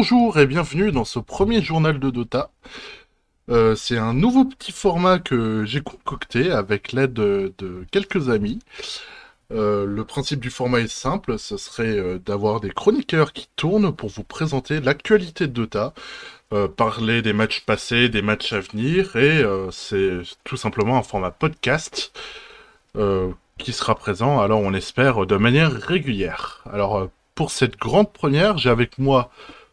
bonjour et bienvenue dans ce premier journal de Dota. Euh, c'est un nouveau petit format que j'ai concocté avec l'aide de, quelques amis. Euh, le principe du format est simple, ce serait euh, d'avoir des chroniqueurs qui tournent pour vous présenter l'actualité de Dota, parler des matchs passés, des matchs à venir, et c'est tout simplement un format podcast qui sera présent, alors on espère, de manière régulière. Alors pour cette grande première, j'ai avec moi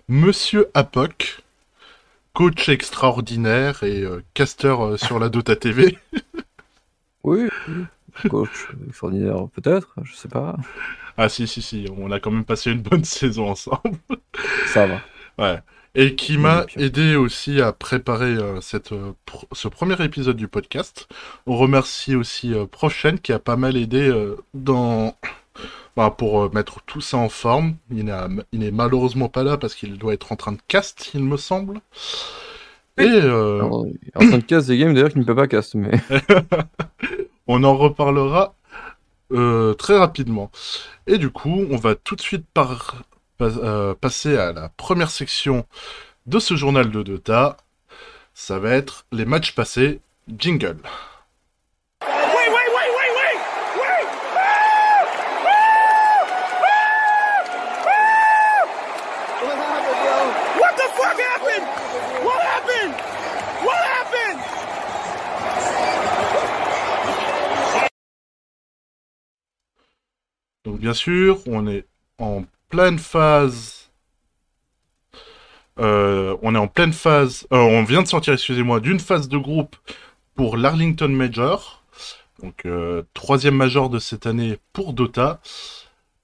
Monsieur Apoc, coach extraordinaire et euh, casteur euh, sur la Dota TV. Oui, coach extraordinaire peut-être, je sais pas. ah si si si, on a quand même passé une bonne saison ensemble. Ça va. Ouais. Et qui m'a aidé aussi à préparer euh, cette, euh, pr- ce premier épisode du podcast. On remercie aussi Prochaine qui a pas mal aidé dans bah, pour euh, mettre tout ça en forme. Il n'est il n'est malheureusement pas là parce qu'il doit être en train de cast, il me semble. Et euh, Alors, il est en train de casse des games d'ailleurs qu'il ne peut pas cast, mais on en reparlera euh, très rapidement. Et du coup, on va tout de suite par, pas- euh, passer à la première section de ce journal de Dota. Ça va être les matchs passés. Jingle. Bien sûr, on est en pleine phase. Euh, on est en pleine phase. euh, on vient de sortir, excusez-moi, d'une phase de groupe pour l'Arlington Major. Donc euh, troisième major de cette année pour Dota.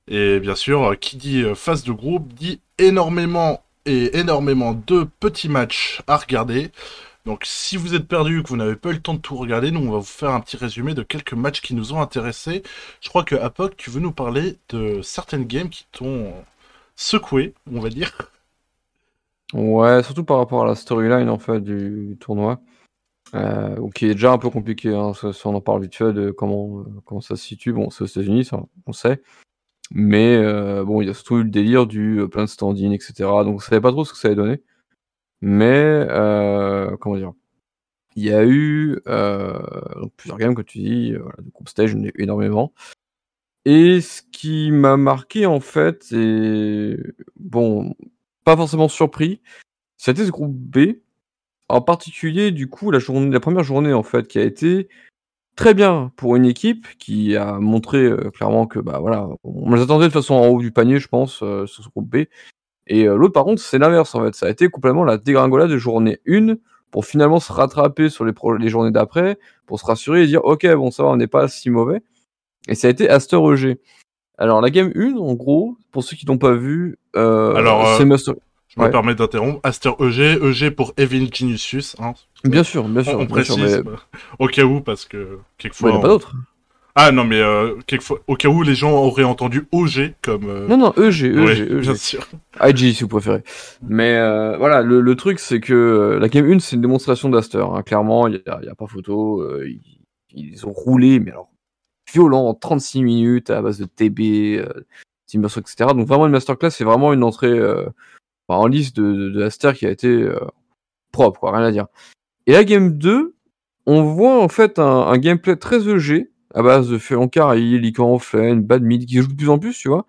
Et bien sûr, qui dit phase de groupe dit énormément et énormément de petits matchs à regarder. Donc si vous êtes perdu, que vous n'avez pas eu le temps de tout regarder, nous on va vous faire un petit résumé de quelques matchs qui nous ont intéressés. Je crois que Apoc, tu veux nous parler de certaines games qui t'ont secoué, on va dire. ouais, surtout par rapport à la storyline en fait du, tournoi, euh, qui est déjà un peu compliqué. Hein, ça, on en parle vite fait de comment euh, comment ça se situe. Bon, c'est aux États-Unis, ça, on sait. Mais euh, bon, il y a surtout eu le délire du euh, plein de stand-in, etc. Donc, on savait pas trop ce que ça allait donner. Mais euh, comment dire Il y a eu euh, plusieurs games, comme tu dis, euh, voilà, de groupe stage, énormément. Et ce qui m'a marqué en fait, et bon, pas forcément surpris, c'était ce groupe B. En particulier, du coup, la première journée en fait, qui a été très bien pour une équipe qui a montré clairement que bah voilà, on les attendait de façon en haut du panier, je pense, sur ce groupe B. Et euh, l'autre, par contre, c'est l'inverse en fait. Ça a été complètement la dégringolade de journée 1 pour finalement se rattraper sur les, pro- les journées d'après, pour se rassurer et dire ok, bon, ça va, on n'est pas si mauvais. Et ça a été Aster EG. Alors, la game 1, en gros, pour ceux qui n'ont pas vu, euh, Alors, euh, c'est Master- Je me permets d'interrompre. Aster EG, EG pour Evil Genius. Hein. Bien sûr, bien sûr. on bien sûr, précise, mais- au cas où, parce que Ouais, quelquefois... il n'y en a pas on- d'autres. Ah non, mais euh, quelquefois, au cas où les gens auraient entendu OG comme... euh, Non, non, EG, EG, oui, EG. bien sûr. IG si vous préférez. Mais euh, voilà, le, le truc c'est que euh, la game 1 c'est une démonstration d'Aster. hein. Clairement, il n'y a, a pas photo. euh, ils, ils ont roulé, mais alors violent, en 36 minutes à base de TB, euh, Timberstone, etc. Donc vraiment une masterclass, c'est vraiment une entrée euh, enfin, en liste de, de, de Aster qui a été euh, propre, quoi, rien à dire. Et la game 2, on voit en fait un, un gameplay très EG à base de Feonkar, Lican, Fen, Bad Mid qui joue de plus en plus, tu vois.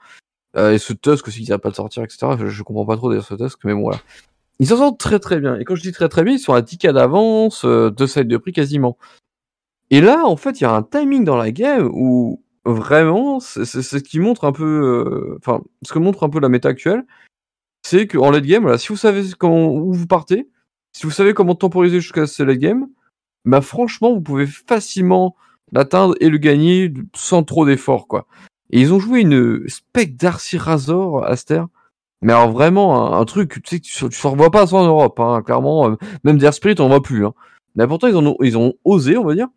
Euh, et ce Tusk aussi qui n'arrive pas de sortir, etc. Je, je comprends pas trop d'ailleurs ce Tusk, mais bon voilà. Ils s'en sortent très très bien. Et quand je dis très très bien, ils sont à 10k d'avance, euh, deux de prix quasiment. Et là, en fait, il y a un timing dans la game où vraiment, c'est ce qui montre un peu, euh, enfin, ce que montre un peu la méta actuelle, c'est qu'en late game, voilà, si vous savez comment, où vous partez, si vous savez comment temporiser jusqu'à ce late game, bah franchement, vous pouvez facilement l'atteindre et le gagner sans trop d'efforts, quoi. Et ils ont joué une spec d'Arcy Razor, Aster. Mais alors vraiment, un, truc, tu sais, tu, tu en revois pas ça en Europe, hein, clairement. euh, même d'Air Spirit, on voit plus. Hein. Mais pourtant, ils, en ont, ils ont osé, on va dire.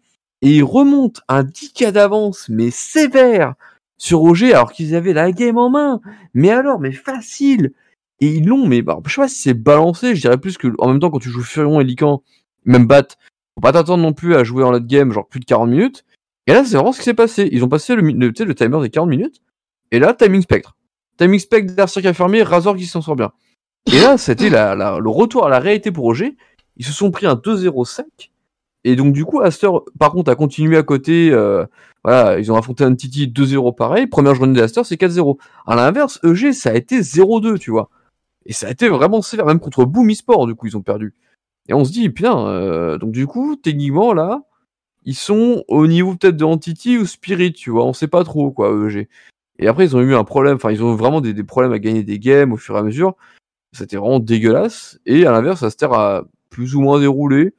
Et ils remontent un 10k d'avance, mais sévère, sur OG, alors qu'ils avaient la game en main. Mais alors, mais facile. Et ils l'ont, mais bah, je sais pas si c'est balancé, je dirais plus que, en même temps, quand tu joues Furion et Lican, même Bat, faut pas t'attendre non plus à jouer en late game, genre plus de 40 minutes. Et là, c'est vraiment ce qui s'est passé. Ils ont passé le, le, le timer des 40 minutes. Et là, timing spectre. Timing Spec Darcy qui a fermé, Razor qui s'en sort bien. Et là, c'était la, la- le retour à la réalité pour OG. Ils se sont pris un 2-0 sec. Et donc, du coup, Aster, par contre, a continué à côté. euh, voilà, ils ont affronté un Titi 2-0 pareil. Première journée d'Aster, c'est 4-0. À l'inverse, EG, ça a été 0-2, tu vois. Et ça a été vraiment sévère, même contre Boom Esport, du coup, ils ont perdu. Et on se dit, putain, euh, donc du coup, techniquement, là, ils sont au niveau peut-être de Entity ou Spirit, tu vois, on sait pas trop, quoi, EG. Et après, ils ont eu un problème, enfin, ils ont eu vraiment des, des problèmes à gagner des games au fur et à mesure. C'était vraiment dégueulasse. Et à l'inverse, Aster a plus ou moins déroulé.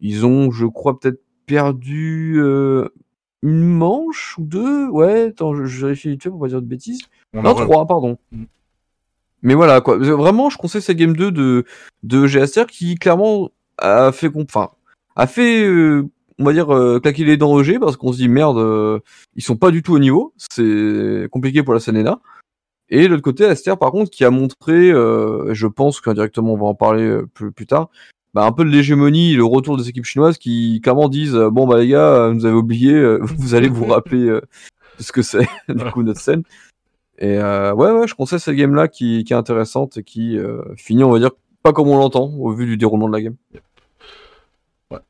Ils ont, je crois, peut-être perdu euh, une manche ou deux. Ouais, attends, je, je vérifie vite pour pas dire de bêtises. On Non, 3, pardon. Mais voilà, quoi. Vraiment, je conseille cette game 2 de, de GSR qui, clairement, a fait, enfin, a fait, euh, on va dire, euh, claquer les dents EG parce qu'on se dit, merde, euh, ils sont pas du tout au niveau. C'est compliqué pour la Senena. Et de l'autre côté, Aster, par contre, qui a montré, euh, je pense qu'indirectement, on va en parler euh, plus, plus tard, bah, un peu de l'hégémonie le retour des équipes chinoises qui, clairement, disent, euh, bon, bah, les gars, vous avez oublié, vous allez vous rappeler euh, ce que c'est, du coup, notre scène. Et euh, ouais, ouais, je conseille cette game-là qui, est intéressante et qui euh, finit, on va dire, pas comme on l'entend au vu du déroulement de la game.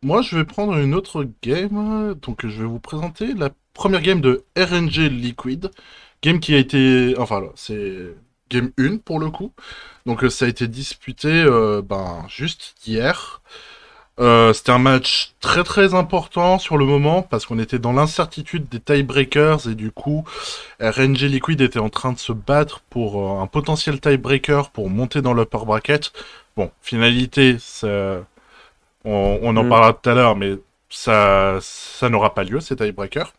Moi, je vais prendre une autre game. Donc, je vais vous présenter la première game de RNG Liquid. Game qui a été. Enfin, c'est game 1 pour le coup. Donc, euh, ça a été disputé ben, juste hier. Euh, C'était un match très très important sur le moment parce qu'on était dans l'incertitude des tiebreakers et du coup RNG Liquid était en train de se battre pour euh, un potentiel tiebreaker pour monter dans l'upper bracket. Bon, finalité, ça, on, on en Mm. parlera tout à l'heure, mais ça, ça n'aura pas lieu, ces tiebreakers.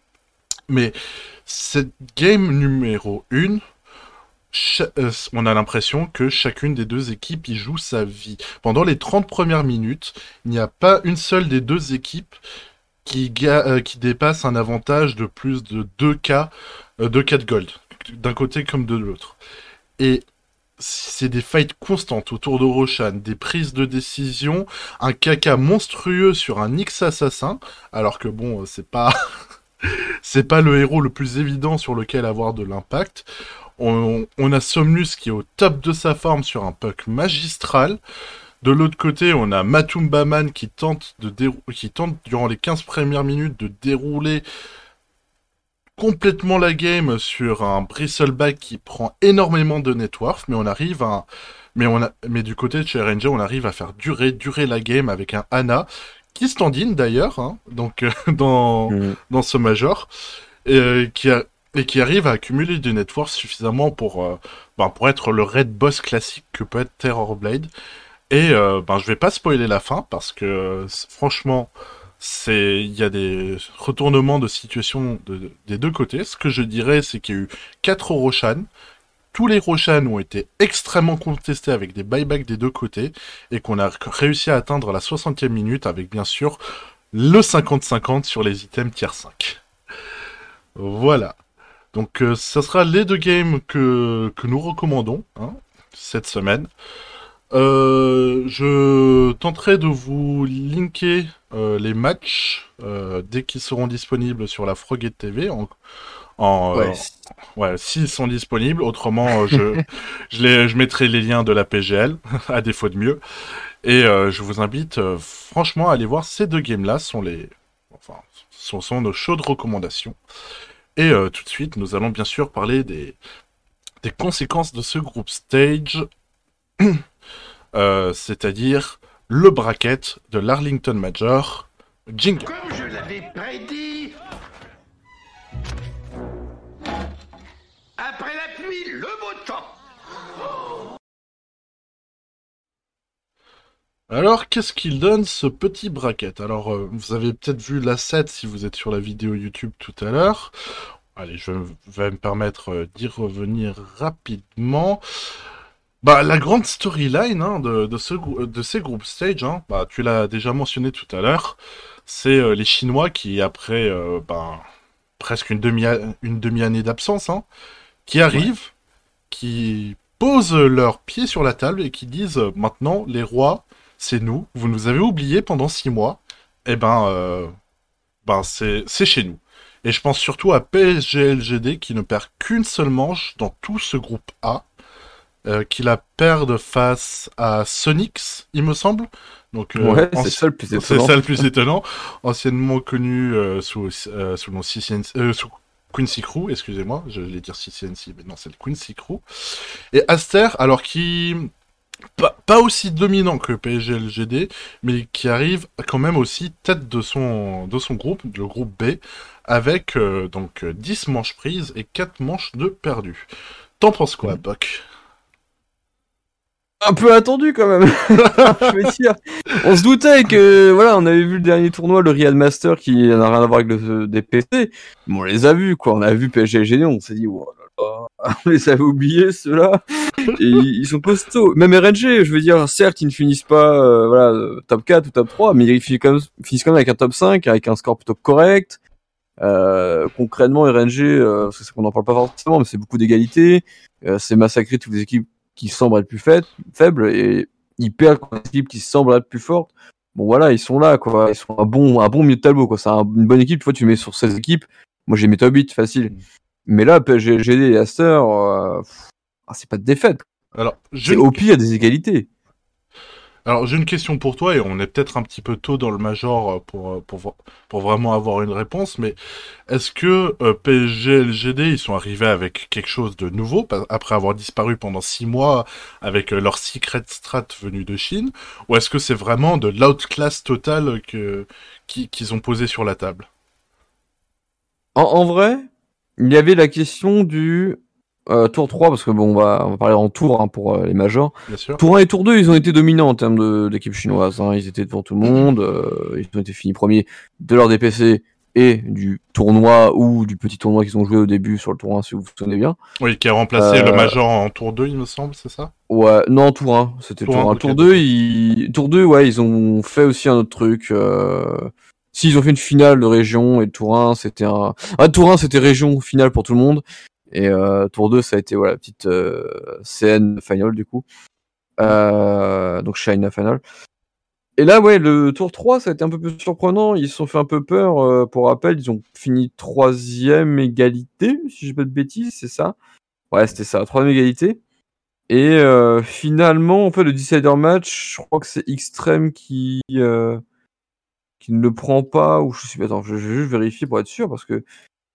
Mais cette game numéro 1, on a l'impression que chacune des deux équipes y joue sa vie. Pendant les 30 premières minutes, il n'y a pas une seule des deux équipes qui, euh, dépasse un avantage de plus de 2K, euh, 2K de gold, d'un côté comme de l'autre. Et c'est des fights constantes autour de Roshan, des prises de décision, un caca monstrueux sur un X assassin, alors que bon, euh, c'est pas c'est pas le héros le plus évident sur lequel avoir de l'impact. On, on a Somnus qui est au top de sa forme sur un puck magistral. De l'autre côté, on a Matumbaman qui tente de dérou- qui tente durant les 15 premières minutes de dérouler complètement la game sur un Bristleback qui prend énormément de network, mais on arrive à mais on a mais du côté de chez RNG, on arrive à faire durer durer la game avec un Ana qui standine d'ailleurs, hein, donc euh, dans dans ce major, et, euh, qui a- et qui arrive à accumuler du network suffisamment pour, euh, ben, pour être le raid boss classique que peut être Terrorblade. Et euh, ben, je vais pas spoiler la fin parce que euh, franchement, c'est il y a des retournements de situation de- des deux côtés. Ce que je dirais, c'est qu'il y a eu quatre Roshan. Tous les Roshan ont été extrêmement contestés avec des buybacks des deux côtés et qu'on a réussi à atteindre la 60e minute avec bien sûr le 50-50 sur les items tier 5. Voilà. Donc euh, ça sera les deux games que, que nous recommandons hein, cette semaine. Euh, je tenterai de vous linker euh, les matchs euh, dès qu'ils seront disponibles sur la Frogate TV. En, en, ouais, s'ils sont disponibles. Autrement, je, je, les, je mettrai les liens de la PGL, à défaut de mieux. Et je vous invite franchement à aller voir ces deux games-là. Sont les, enfin, sont, sont nos chaudes recommandations. Et euh, tout de suite, nous allons bien sûr parler des, des conséquences de ce groupe stage, Euh, c'est-à-dire le bracket de l'Arlington Major. Jingle. Comme je l'avais prédit. Après la pluie, le beau temps. Alors, qu'est-ce qu'il donne ce petit bracket? Alors, euh, vous avez peut-être vu l'asset si vous êtes sur la vidéo YouTube tout à l'heure. Allez, je vais me permettre euh, d'y revenir rapidement. Bah, la grande storyline hein, de, de, ce, grou- de ces groupes stage, hein, bah, tu l'as déjà mentionné tout à l'heure, c'est euh, les Chinois qui, après euh, ben, presque une demi une demi-année d'absence, hein, qui arrivent, qui posent leurs pieds sur la table et qui disent maintenant les rois, c'est nous, vous nous avez oubliés pendant six mois, et ben, euh, ben c'est chez nous. Et je pense surtout à PSG-LGD qui ne perd qu'une seule manche dans tout ce groupe A, euh, qui la perdent face à Sonix, il me semble. Donc, euh, ouais, c'est ça le plus c'est étonnant. ça le plus étonnant. Anciennement connu euh, sous, sous le nom CCNC, sous Quincy Crew, excusez-moi, je voulais dire CCNC, mais non, c'est le Quincy Crew. Et Aster, alors qui pas, pas aussi dominant que PSG LGD, mais qui arrive quand même aussi tête de son, de son groupe, le groupe B, avec euh, donc euh, 10 manches prises et 4 manches de perdues. T'en penses quoi, Buck un peu attendu quand même. je veux dire, on se doutait que voilà, on avait vu le dernier tournoi, le Real Master, qui n'a rien à voir avec le DPC. Mais on les a vus, quoi. On a vu PSG et on s'est dit, oh là là, on les avait oubliés ceux-là. Et ils sont costauds. Même RNG, je veux dire, certes, ils ne finissent pas euh, voilà top 4 ou top 3, mais ils finissent quand, même, finissent quand même avec un top 5, avec un score plutôt correct. Euh, concrètement, RNG, euh, c'est qu'on n'en parle pas forcément, mais c'est beaucoup d'égalité. Euh, c'est massacré toutes les équipes qui semblent être plus faites, faibles et ils perdent contre les équipes qui semblent être plus fortes. Bon voilà, ils sont là quoi, ils sont un bon un bon milieu de tableau quoi, c'est un- une bonne équipe, tu vois tu mets sur 16 équipes, moi j'ai mes top 8 facile. Mais là PSG, GD et Aster euh, pff, ah, c'est pas de défaite, Alors, au pire des égalités. Alors j'ai une question pour toi et on est peut-être un petit peu tôt dans le major pour euh, pour pour vraiment avoir une réponse, mais est-ce que euh, PSG et LGD ils sont arrivés avec quelque chose de nouveau après avoir disparu pendant six mois avec euh, leur secret strat venu de Chine, ou est-ce que c'est vraiment de l'outclass total que qui- qu'ils ont posé sur la table? En, en vrai, il y avait la question du euh, tour 3 parce que bon on va on va parler en tour hein, pour euh, les majors. Bien sûr. Tour 1 et tour 2, ils ont été dominants en termes de- d'équipe chinoise. Hein. Ils étaient devant tout le monde. euh, ils ont été finis premiers de leur DPC et du tournoi ou du petit tournoi qu'ils ont joué au début sur le tour 1, si vous vous souvenez bien. Oui, qui a remplacé Euh, le major en tour 2, il me semble, c'est ça? Ouais, non, tour 1. C'était Tour tour 1. un, ok. Tour 2, ils... tour 2, ouais, ils ont fait aussi un autre truc. Euh... Si, ils ont fait une finale de région et tour 1, c'était un. Ah, tour 1, c'était région finale pour tout le monde. Et euh, tour 2, ça a été voilà, petite euh, CN final du coup. Euh, donc China final. Et là, ouais, le tour 3, ça a été un peu plus surprenant. Ils se sont fait un peu peur. euh, pour rappel, ils ont fini troisième égalité, si je pas de bêtises, c'est ça? Ouais, c'était ça, troisième égalité. Et euh, finalement, en fait, le decider match, je crois que c'est Extreme qui euh, qui ne le prend pas. Ou je sais pas. Attends, je vais juste vérifier pour être sûr parce que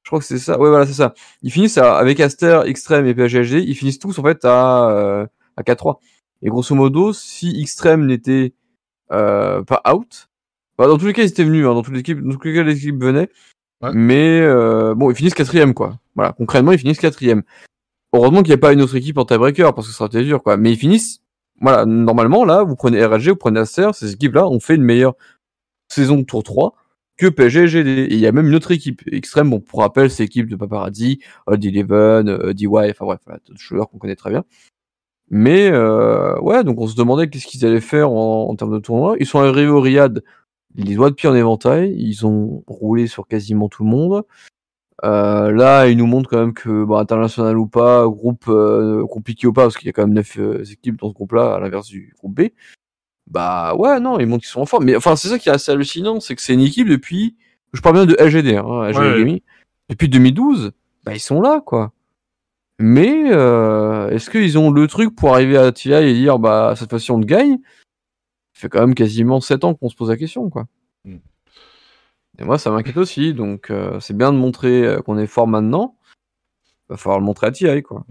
je crois que c'est ça. Ouais, voilà, c'est ça. Ils finissent à- avec Aster, Extreme et PHG. Ils finissent tous en fait à euh, à 4-3. Et grosso modo, si Extreme n'était euh, pas out, bah, dans tous les cas, ils étaient venus. Hein, dans toutes les équipes, dans tous les cas, les équipes venaient. Ouais. Mais euh, bon, ils finissent quatrième, quoi. Voilà, concrètement, ils finissent quatrième. Heureusement qu'il n'y a pas une autre équipe en tiebreaker parce que ça aurait été dur, quoi. Mais ils finissent. Voilà, normalement, là, vous prenez RLG, vous prenez Acer, ces équipes-là ont fait une meilleure saison de tour 3 que PSG et GD. Et il y a même une autre équipe extrême, bon, pour rappel, c'est l'équipe de Paparazzi, Old Eleven, euh, DY, enfin bref, voilà, d'autres joueurs qu'on connaît très bien. Mais euh, ouais, donc on se demandait qu'est-ce qu'ils allaient faire en, termes de tournoi. Ils sont arrivés au Riyad, les doigts de pied en éventail, ils ont roulé sur quasiment tout le monde. Euh, là, ils nous montrent quand même que, bon, international ou pas, groupe euh, compliqué ou pas, parce qu'il y a quand même neuf euh, équipes dans ce groupe-là, à l'inverse du groupe B. Bah ouais, non, ils montrent qu'ils sont en forme. Mais enfin, c'est ça qui est assez hallucinant, c'est que c'est une équipe depuis, je parle bien de LGD, hein, LGD Ouais, ouais. Gaming, depuis 2012, bah ils sont là, quoi. Mais euh, est-ce qu'ils ont le truc pour arriver à TI et dire, bah cette fois-ci on le gagne? Ça fait quand même quasiment 7 ans qu'on se pose la question, quoi. Mm. Et moi, ça m'inquiète aussi, donc euh, c'est bien de montrer euh, qu'on est fort maintenant. Va falloir le montrer à TI, quoi.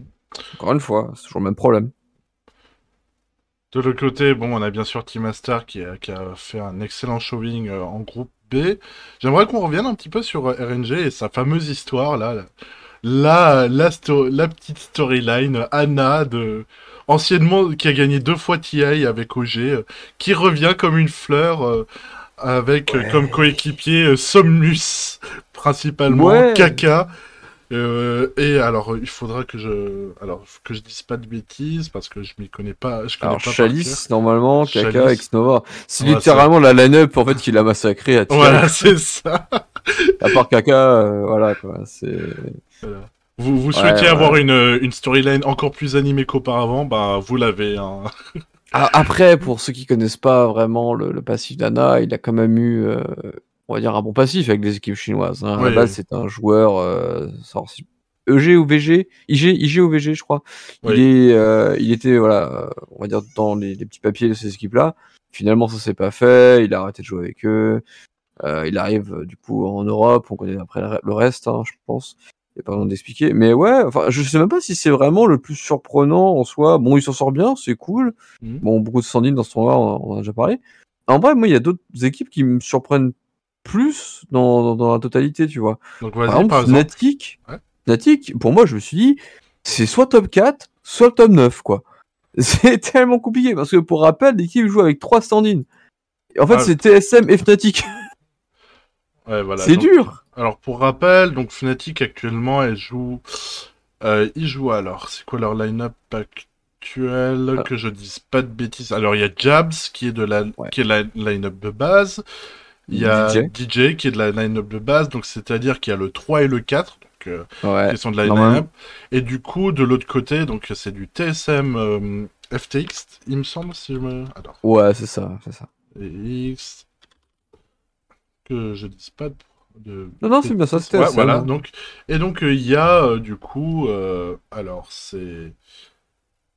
Encore une fois, c'est toujours le même problème. De l'autre côté, bon, on a bien sûr Team Master qui a, qui a fait un excellent showing euh, en groupe B. J'aimerais qu'on revienne un petit peu sur euh, RNG et sa fameuse histoire là. La, la, sto- la petite storyline, Anna, de, anciennement, qui a gagné deux fois TI avec OG, euh, qui revient comme une fleur, avec Ouais. comme coéquipier Somnus, principalement, Ouais. Kaka. Euh, et alors, euh, il faudra que je, alors que je dise pas de bêtises parce que je m'y connais pas. Je connais Alors pas Chalice, normalement, Kaka, Chalice. Xnova. C'est Ouais, littéralement la line-up en fait qui l'a massacré à. Voilà, c'est ça. À part Kaka, euh, voilà quoi. C'est. Voilà. Vous, vous Ouais, souhaitez ouais. avoir une, une storyline encore plus animée qu'auparavant, bah vous l'avez. Hein. Alors, après, pour ceux qui connaissent pas vraiment le, le passif d'Anna, il a quand même eu euh, on va dire un bon passif avec les équipes chinoises. Hein. À la base, c'est un joueur euh, EG ou VG, IG, IG ou VG, je crois. Il est, euh, il était voilà, euh, on va dire dans les, les petits papiers de ces équipes-là. Finalement, ça s'est pas fait. Il a arrêté de jouer avec eux. Euh, il arrive euh, du coup en Europe. On connaît après le re- le reste, hein, je pense. Il n'y a pas besoin d'expliquer. Mais ouais, enfin, je sais même pas si c'est vraiment le plus surprenant en soi. Bon, il s'en sort bien, c'est cool. Mhm. Bon, beaucoup de standings dans ce tournoi, on, on en a déjà parlé. En vrai, moi, il y a d'autres équipes qui me surprennent plus dans, dans, dans la totalité, tu vois. Donc Par exemple, par exemple. Fnatic, Ouais. Fnatic, pour moi, je me suis dit, c'est soit top 4, soit top 9, quoi. C'est tellement compliqué, parce que pour rappel, l'équipe joue avec trois standings. En fait, Ah. c'est TSM et Fnatic. Ouais, voilà. c'est dur. Alors pour rappel, donc Fnatic actuellement, elle joue, euh, ils jouent alors. C'est quoi leur line-up actuel Ah. Que je dise pas de bêtises? Alors il y a Jabs qui est de la, Ouais. qui est la line-up de base. Il y a DJ. DJ qui est de la line-up de base, donc c'est-à-dire qu'il y a le 3 et le 4, donc euh, Ouais. qui sont de la line-up. Et du coup, de l'autre côté, donc c'est du TSM euh, FTX, il me semble, si je me. Ouais, c'est ça, c'est ça. et X. Que je dise pas de. de- Non, non, c'est bien ça, c'était Ouais, voilà. Donc, et donc, euh, il y a euh, du coup. euh, alors, c'est.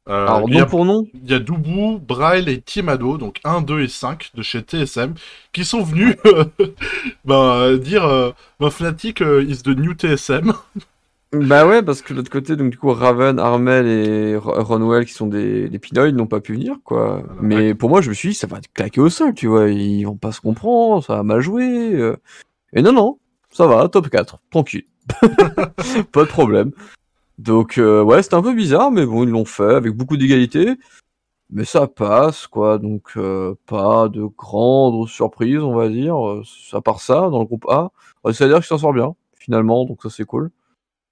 Euh, Alors, il y a- nom pour nom, il y a Doubou, Braille et Timado, donc 1, 2 et 5 de chez TSM, qui sont venus euh, ben, euh, dire euh, ben, Fnatic euh, is the new TSM. Bah ouais, parce que de l'autre côté, donc du coup, Raven, Armel et Ro- Ronwell, qui sont des, des pinoïdes, n'ont pas pu venir, quoi. Voilà. Mais pour moi, je me suis dit, ça va être claqué au sol, tu vois. Ils vont pas se comprendre, ça va mal jouer. Et non, non, ça va, top 4, tranquille. pas de problème. Donc, euh, ouais, c'était un peu bizarre, mais bon, ils l'ont fait avec beaucoup d'égalité. Mais ça passe, quoi. Donc, euh, pas de grandes surprises, on va dire. euh, À part ça, dans le groupe A, c'est-à-dire qu'ils s'en sortent bien, finalement, donc ça, c'est cool.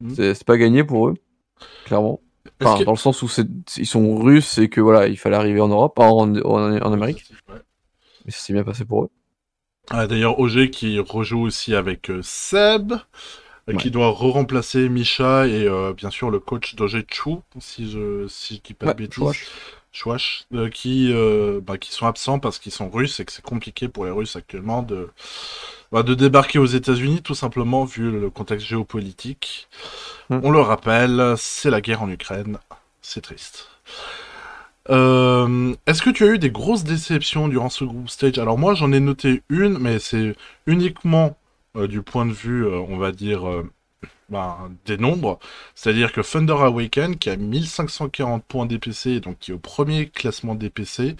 Mhm. C'est pas gagné pour eux, clairement. Est-ce Enfin, que- dans le sens où ils sont russes et que voilà, il fallait arriver en Europe, en, en, en Amérique. Ouais. Mais ça s'est bien passé pour eux. Ah, D'ailleurs, OG qui rejoue aussi avec Seb, euh, qui doit re-remplacer Misha et euh, bien sûr le coach d'OG Chou, si je si dis pas Ouais, de bêtises. Chouache. Euh, qui, euh, bah, qui sont absents parce qu'ils sont russes et que c'est compliqué pour les Russes actuellement de, bah, de débarquer aux États-Unis, tout simplement vu le contexte géopolitique. Hmm. On le rappelle, c'est la guerre en Ukraine. C'est triste. Euh, Est-ce que tu as eu des grosses déceptions durant ce group stage? Alors moi j'en ai noté une, mais c'est uniquement du point de vue, euh, on va dire, euh, ben, des nombres. C'est-à-dire que Thunder Awaken, qui a 1540 points DPC, donc qui est au premier classement DPC,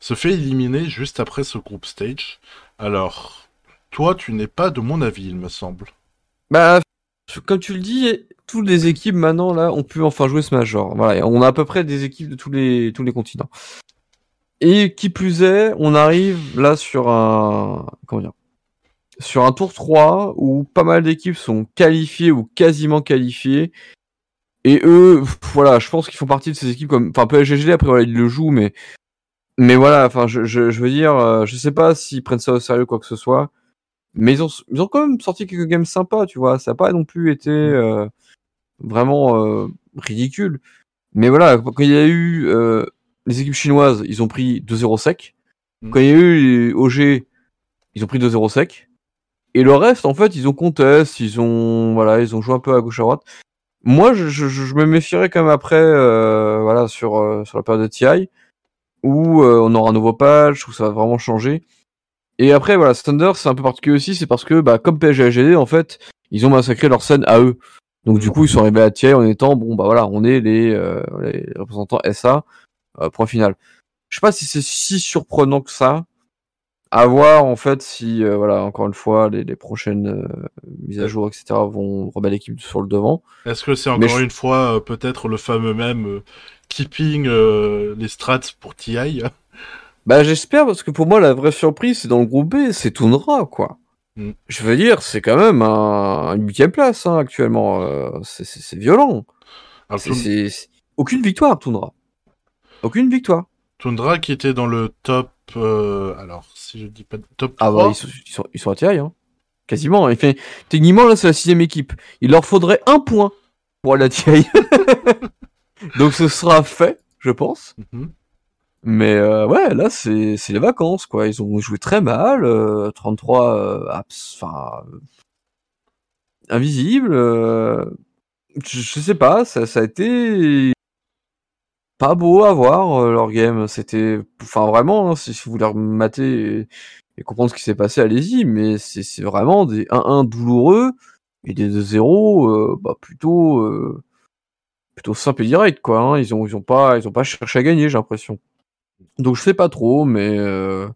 se fait éliminer juste après ce group stage. Alors, toi, tu n'es pas de mon avis, il me semble. Bah, comme tu le dis, toutes les équipes maintenant là, on peut enfin jouer ce major. On a à peu près des équipes de tous les tous les continents. Et qui plus est, on arrive là sur un comment dire sur un tour 3 où pas mal d'équipes sont qualifiées ou quasiment qualifiées. Et eux, voilà, je pense qu'ils font partie de ces équipes comme enfin PSGG après voilà, ils le jouent mais mais voilà, enfin je, je, je veux dire euh, je sais pas s'ils prennent ça au sérieux quoi que ce soit. Mais ils ont, ils ont quand même sorti quelques games sympas, tu vois. Ça n'a pas non plus été euh, vraiment euh, ridicule. Mais voilà, quand il y a eu euh, les équipes chinoises, ils ont pris 2-0 sec. Mm. Quand il y a eu les OG, ils ont pris 2-0 sec. Et le reste, en fait, ils ont contest, ils ont voilà, ils ont joué un peu à gauche à droite. Moi, je, je, je me méfierais quand même après, euh, voilà, sur euh, sur la période de TI, où euh, on aura un nouveau patch, où ça va vraiment changer. Et après, voilà, Thunder, c'est un peu particulier aussi, c'est parce que, bah, comme PSG AGD, en fait, ils ont massacré leur scène à eux. Donc, du coup, ils sont arrivés à Thiers en étant, bon, bah voilà, on est les, euh, les représentants SA, euh, point final. Je sais pas si c'est si surprenant que ça. À voir, en fait, si, euh, voilà, encore une fois, les, les prochaines euh, mises à jour, etc., vont remettre l'équipe sur le devant. Est-ce que c'est Mais encore je- une fois euh, peut-être le fameux même euh, keeping euh, les strats pour TI Bah j'espère parce que pour moi la vraie surprise c'est dans le groupe B, c'est Toundra quoi. Mm. Je veux dire, c'est quand même un, une huitième place hein, actuellement. euh, c'est- violent. Aucune victoire Toundra. Aucune victoire. Tundra qui était dans le top. euh, alors, si je dis pas top 3. Ah bah ils sont, ils sont, ils sont à TI, hein. Quasiment. Il fait, techniquement là c'est la sixième équipe. Il leur faudrait un point pour aller à TI. Donc ce sera fait, je pense. Mhm. Mais euh, ouais, là c'est les vacances quoi. Ils ont joué très mal, euh, 33 euh, enfin invisible. je, je sais pas, ça, ça a été pas beau à voir euh, leur game. C'était, enfin vraiment, hein, si, vous voulez remater et, et comprendre ce qui s'est passé, allez-y. Mais c'est vraiment des 1-1 douloureux et des 2-0 euh, bah, plutôt euh, plutôt simple et direct quoi. hein. Ils ont ils ont pas ils ont pas cherché à gagner, j'ai l'impression. Donc je sais pas trop, mais euh,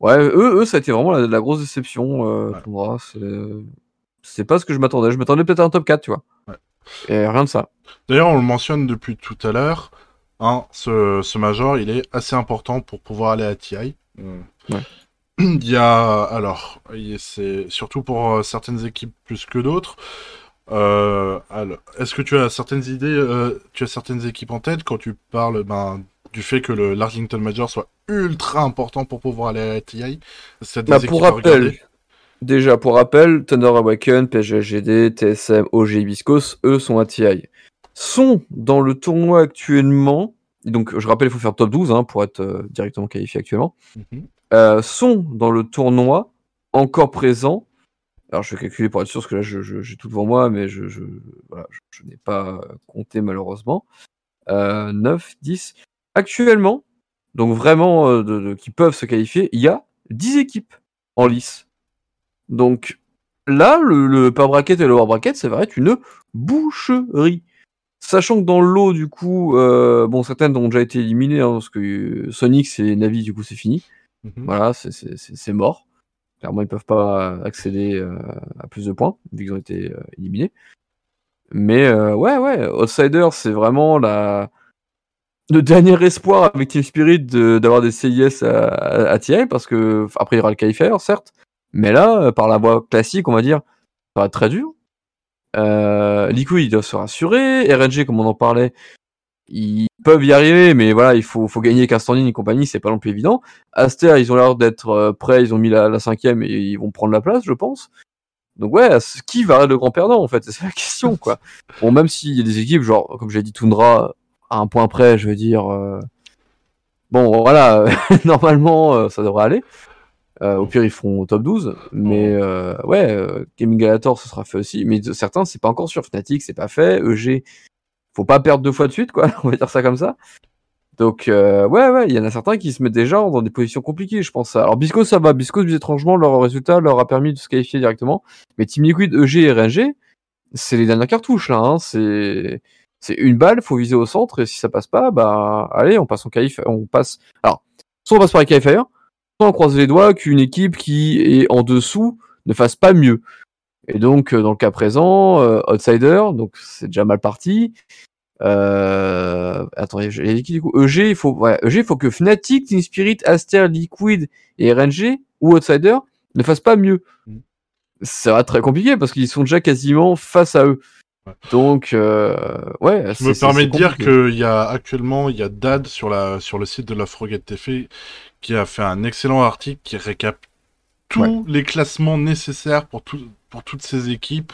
ouais, eux eux ça a été vraiment la, la grosse déception. Ouais. C'est c'est pas ce que je m'attendais. Je m'attendais peut-être à un top 4, tu vois. Ouais. Et rien de ça. D'ailleurs, on le mentionne depuis tout à l'heure. Hein, ce, ce major, il est assez important pour pouvoir aller à TI. Ouais. Il y a alors, c'est surtout pour euh, certaines équipes plus que d'autres. Euh, est-ce que tu as certaines idées, euh, tu as certaines équipes en tête quand tu parles ben, du fait que le l'Arlington Major soit ultra important pour pouvoir aller à la TI Bah, pour rappel, déjà pour rappel, Thunder Awaken, PSG TSM, OG Hibiscus, eux sont à TI. Sont dans le tournoi actuellement, donc je rappelle, il faut faire top 12 hein, pour être euh, directement qualifié actuellement. Mhm. euh, sont dans le tournoi encore présents. Alors je vais calculer pour être sûr, parce que là j'ai tout devant moi, mais je, je, voilà, je, je n'ai pas compté malheureusement. Euh, 9, 10. Actuellement, donc vraiment euh, de- de- qui peuvent se qualifier, il y a 10 équipes en lice. Donc là, le, le power bracket et le lower bracket, ça va être une boucherie. Sachant que dans l'eau, du coup, euh, bon, certaines ont déjà été éliminées, hein, parce que Sonic et Navi, du coup, c'est fini. Mhm. Voilà, c'est- c'est c'est- c'est mort. Clairement, ils peuvent pas accéder euh, à plus de points, vu qu'ils ont été euh, éliminés. Mais euh, ouais, ouais, Outsider, c'est vraiment la... le dernier espoir avec Team Spirit de- d'avoir des CIS à, à, à TI, parce que après, il y aura le qualifier, certes. Mais là, euh, par la voie classique, on va dire, ça va être très dur. Euh, Liquid, ils doivent se rassurer. RNG, comme on en parlait, ils peuvent y arriver, mais voilà, il faut, faut gagner qu'un standing et compagnie, c'est pas non plus évident. Aster, ils ont l'air d'être euh, prêts, ils ont mis la, la cinquième et ils vont prendre la place, je pense. Donc ouais, qui va être le grand perdant en fait C'est la question quoi. Bon, même s'il y a des équipes, genre comme j'ai dit Tundra, à un point près, je veux dire, euh, bon voilà, normalement euh, ça devrait aller. Euh, au pire ils feront top 12, mais euh, ouais, euh, Gaming Galator ce sera fait aussi, mais certains c'est pas encore sûr. Fnatic c'est pas fait, EG faut pas perdre deux fois de suite quoi, on va dire ça comme ça. Donc euh, ouais ouais, il y en a certains qui se mettent déjà dans des positions compliquées, je pense. Alors Bisco ça va, Bisco étrangement leur résultat leur a permis de se qualifier directement, mais Team Liquid, EG et RNG, c'est les dernières cartouches là, hein. c'est c'est une balle, faut viser au centre et si ça passe pas, bah allez, on passe en qualif, on passe. Alors soit on passe par les qualifiers, on croise les doigts qu'une équipe qui est en dessous ne fasse pas mieux. Et donc euh, dans le cas présent, euh, outsider, donc c'est déjà mal parti. Euh, attendez, j'ai qui du coup? EG, il faut, ouais, EG, il faut que Fnatic, Team Spirit, Aster, Liquid et RNG ou Outsider ne fassent pas mieux. Mm. Ça va être très compliqué parce qu'ils sont déjà quasiment face à eux. Ouais. Donc, euh, ouais. Je me permets de dire qu'il y a actuellement, il y a Dad sur, la, sur le site de la Frogate TV qui a fait un excellent article qui récap tous Ouais. les classements nécessaires pour, tout, pour toutes ces équipes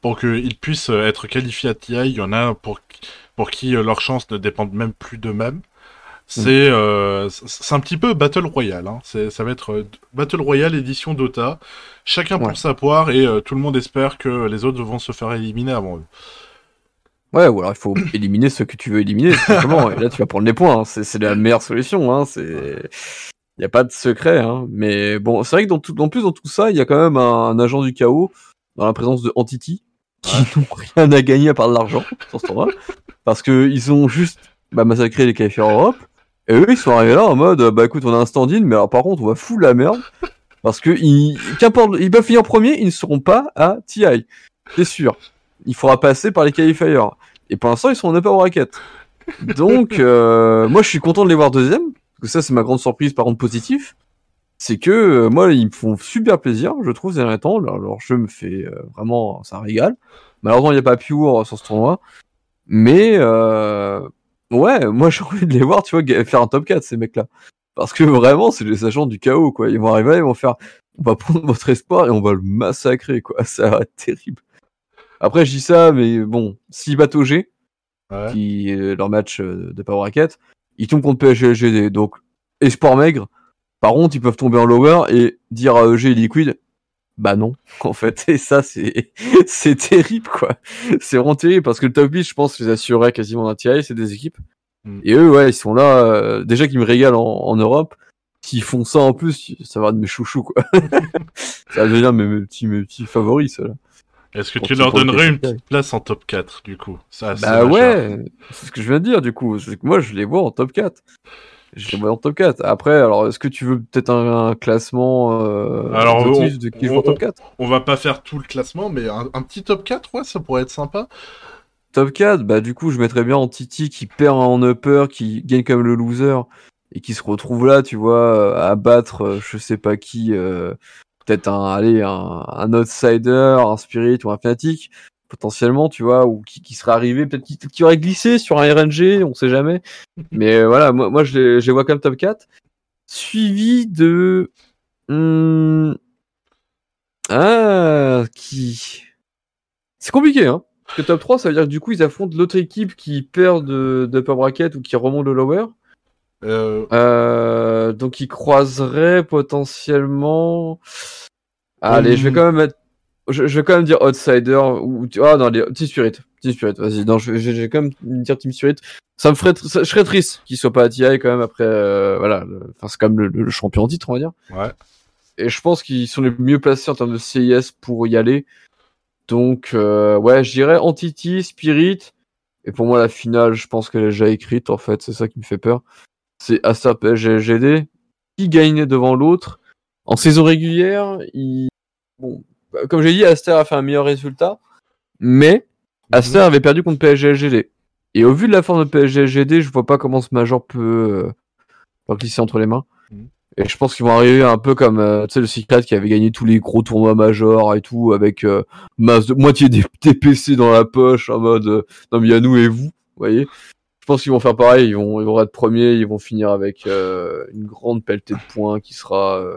pour qu'ils puissent euh, être qualifiés à TI. Il y en a pour, pour qui euh, leurs chances ne dépendent même plus d'eux-mêmes. C'est euh, c'est un petit peu Battle Royale. Hein. Ça va être Battle Royale édition Dota. Chacun Ouais. pour sa poire et euh, tout le monde espère que les autres vont se faire éliminer avant eux. Ouais, ou alors il faut éliminer ceux que tu veux éliminer, simplement. et là, tu vas prendre les points. hein. C'est c'est la meilleure solution. Hein. C'est il n'y a pas de secret. Hein. Mais bon, c'est vrai que dans tout, en plus dans tout ça, il y a quand même un, un agent du chaos dans la présence de Entity qui n'ont rien à gagner à part de l'argent sur ce tournoi, parce que ils ont juste bah, massacré les qualifiés Europe. Et eux, ils sont arrivés là en mode, bah écoute, on a un stand-in, mais alors par contre, on va foutre la merde. Parce que ils, qu'importe, ils peuvent finir premier, ils ne seront pas à TI. C'est sûr. Il faudra passer par les qualifiers. Et pour l'instant, ils sont en upper bracket. Donc, euh, moi, je suis content de les voir deuxième. Parce que ça, c'est ma grande surprise, par contre, positif. C'est que, euh, moi, ils me font super plaisir, je trouve, ces derniers temps. Leur, jeu me fait euh, vraiment, ça régale. Malheureusement, il n'y a pas Pure sur ce tournoi. Mais, euh, ouais, moi, j'ai envie de les voir, tu vois, faire un top 4, ces mecs-là. Parce que vraiment, c'est les agents du chaos, quoi. Ils vont arriver, ils vont faire, on va prendre votre espoir et on va le massacrer, quoi. Ça va être terrible. Après, je dis ça, mais bon, s'ils battent OG, Ouais. qui est leur match euh, de Power Racket, ils tombent contre PSG LGD. Donc, espoir maigre. Par contre, ils peuvent tomber en lower et dire à EG liquide, bah non, en fait. Et ça, c'est, c'est terrible, quoi. C'est vraiment terrible parce que le top 8, je pense, les assurait quasiment d'un TI, c'est des équipes. Mm. Et eux, ouais, ils sont là, euh, déjà qu'ils me régalent en, en Europe. S'ils font ça en plus, ça va être mes chouchous, quoi. ça va devenir mes, mes petits, mes petits favoris, ça, là. Est-ce que tu leur donnerais une petite place en top 4, du coup? Ça, Bah ouais, c'est ce que je viens de dire, du coup. C'est que moi, je les vois en top 4. Je les vois en top 4. Après, alors, est-ce que tu veux peut-être un, un classement euh, Alors, on- de qui joue en top 4 On va pas faire tout le classement, mais un, un petit top 4, ouais, ça pourrait être sympa. Top 4, bah du coup, je mettrais bien en Titi qui perd en upper, qui gagne comme le loser et qui se retrouve là, tu vois, à battre euh, je sais pas qui, euh, peut-être un, allez, un, un outsider, un spirit ou un fanatic, potentiellement, tu vois, ou qui, qui serait arrivé, peut-être qui, qui aurait glissé sur un RNG, on sait jamais. Mais euh, voilà, moi, moi je, les, je les vois comme top 4. Suivi de. hmm, Ah, qui. C'est compliqué, hein. Parce que top 3, ça veut dire que du coup, ils affrontent l'autre équipe qui perd de, de upper bracket ou qui remonte le lower. Euh, Euh, donc, ils croiseraient potentiellement. Allez, je vais Hum. quand même mettre. Je, je vais quand même dire outsider ou ah non les Team Spirit Team Spirit vas-y non je, vais- je vais quand même dire Team Spirit ça me ferait ça- je serais triste qu'il soit pas à TI quand même après euh, voilà le- enfin c'est quand même le, le champion titre on va dire ouais. et je pense qu'ils sont les mieux placés en termes de CIS pour y aller. Donc, euh, ouais, je dirais Entity, Spirit. Et pour moi, la finale, je pense qu'elle est déjà écrite, en fait. C'est ça qui me fait peur. C'est Aster PSG LGD. Qui gagne devant l'autre En saison régulière, il... bon, bah, comme j'ai dit, Aster a fait un meilleur résultat. Mais Aster avait perdu contre PSG LGD. Et au vu de la forme de PSG LGD, je vois pas comment ce major peut, euh, glisser entre les mains. Mhm. Et je pense qu'ils vont arriver un peu comme euh, tu sais le Secret qui avait gagné tous les gros tournois majors et tout avec euh, masse de moitié des, des PC dans la poche en mode non mais il y a nous et vous, vous voyez. Je pense qu'ils vont faire pareil, ils vont ils vont être premiers, ils vont finir avec euh, une grande pelletée de points qui sera euh,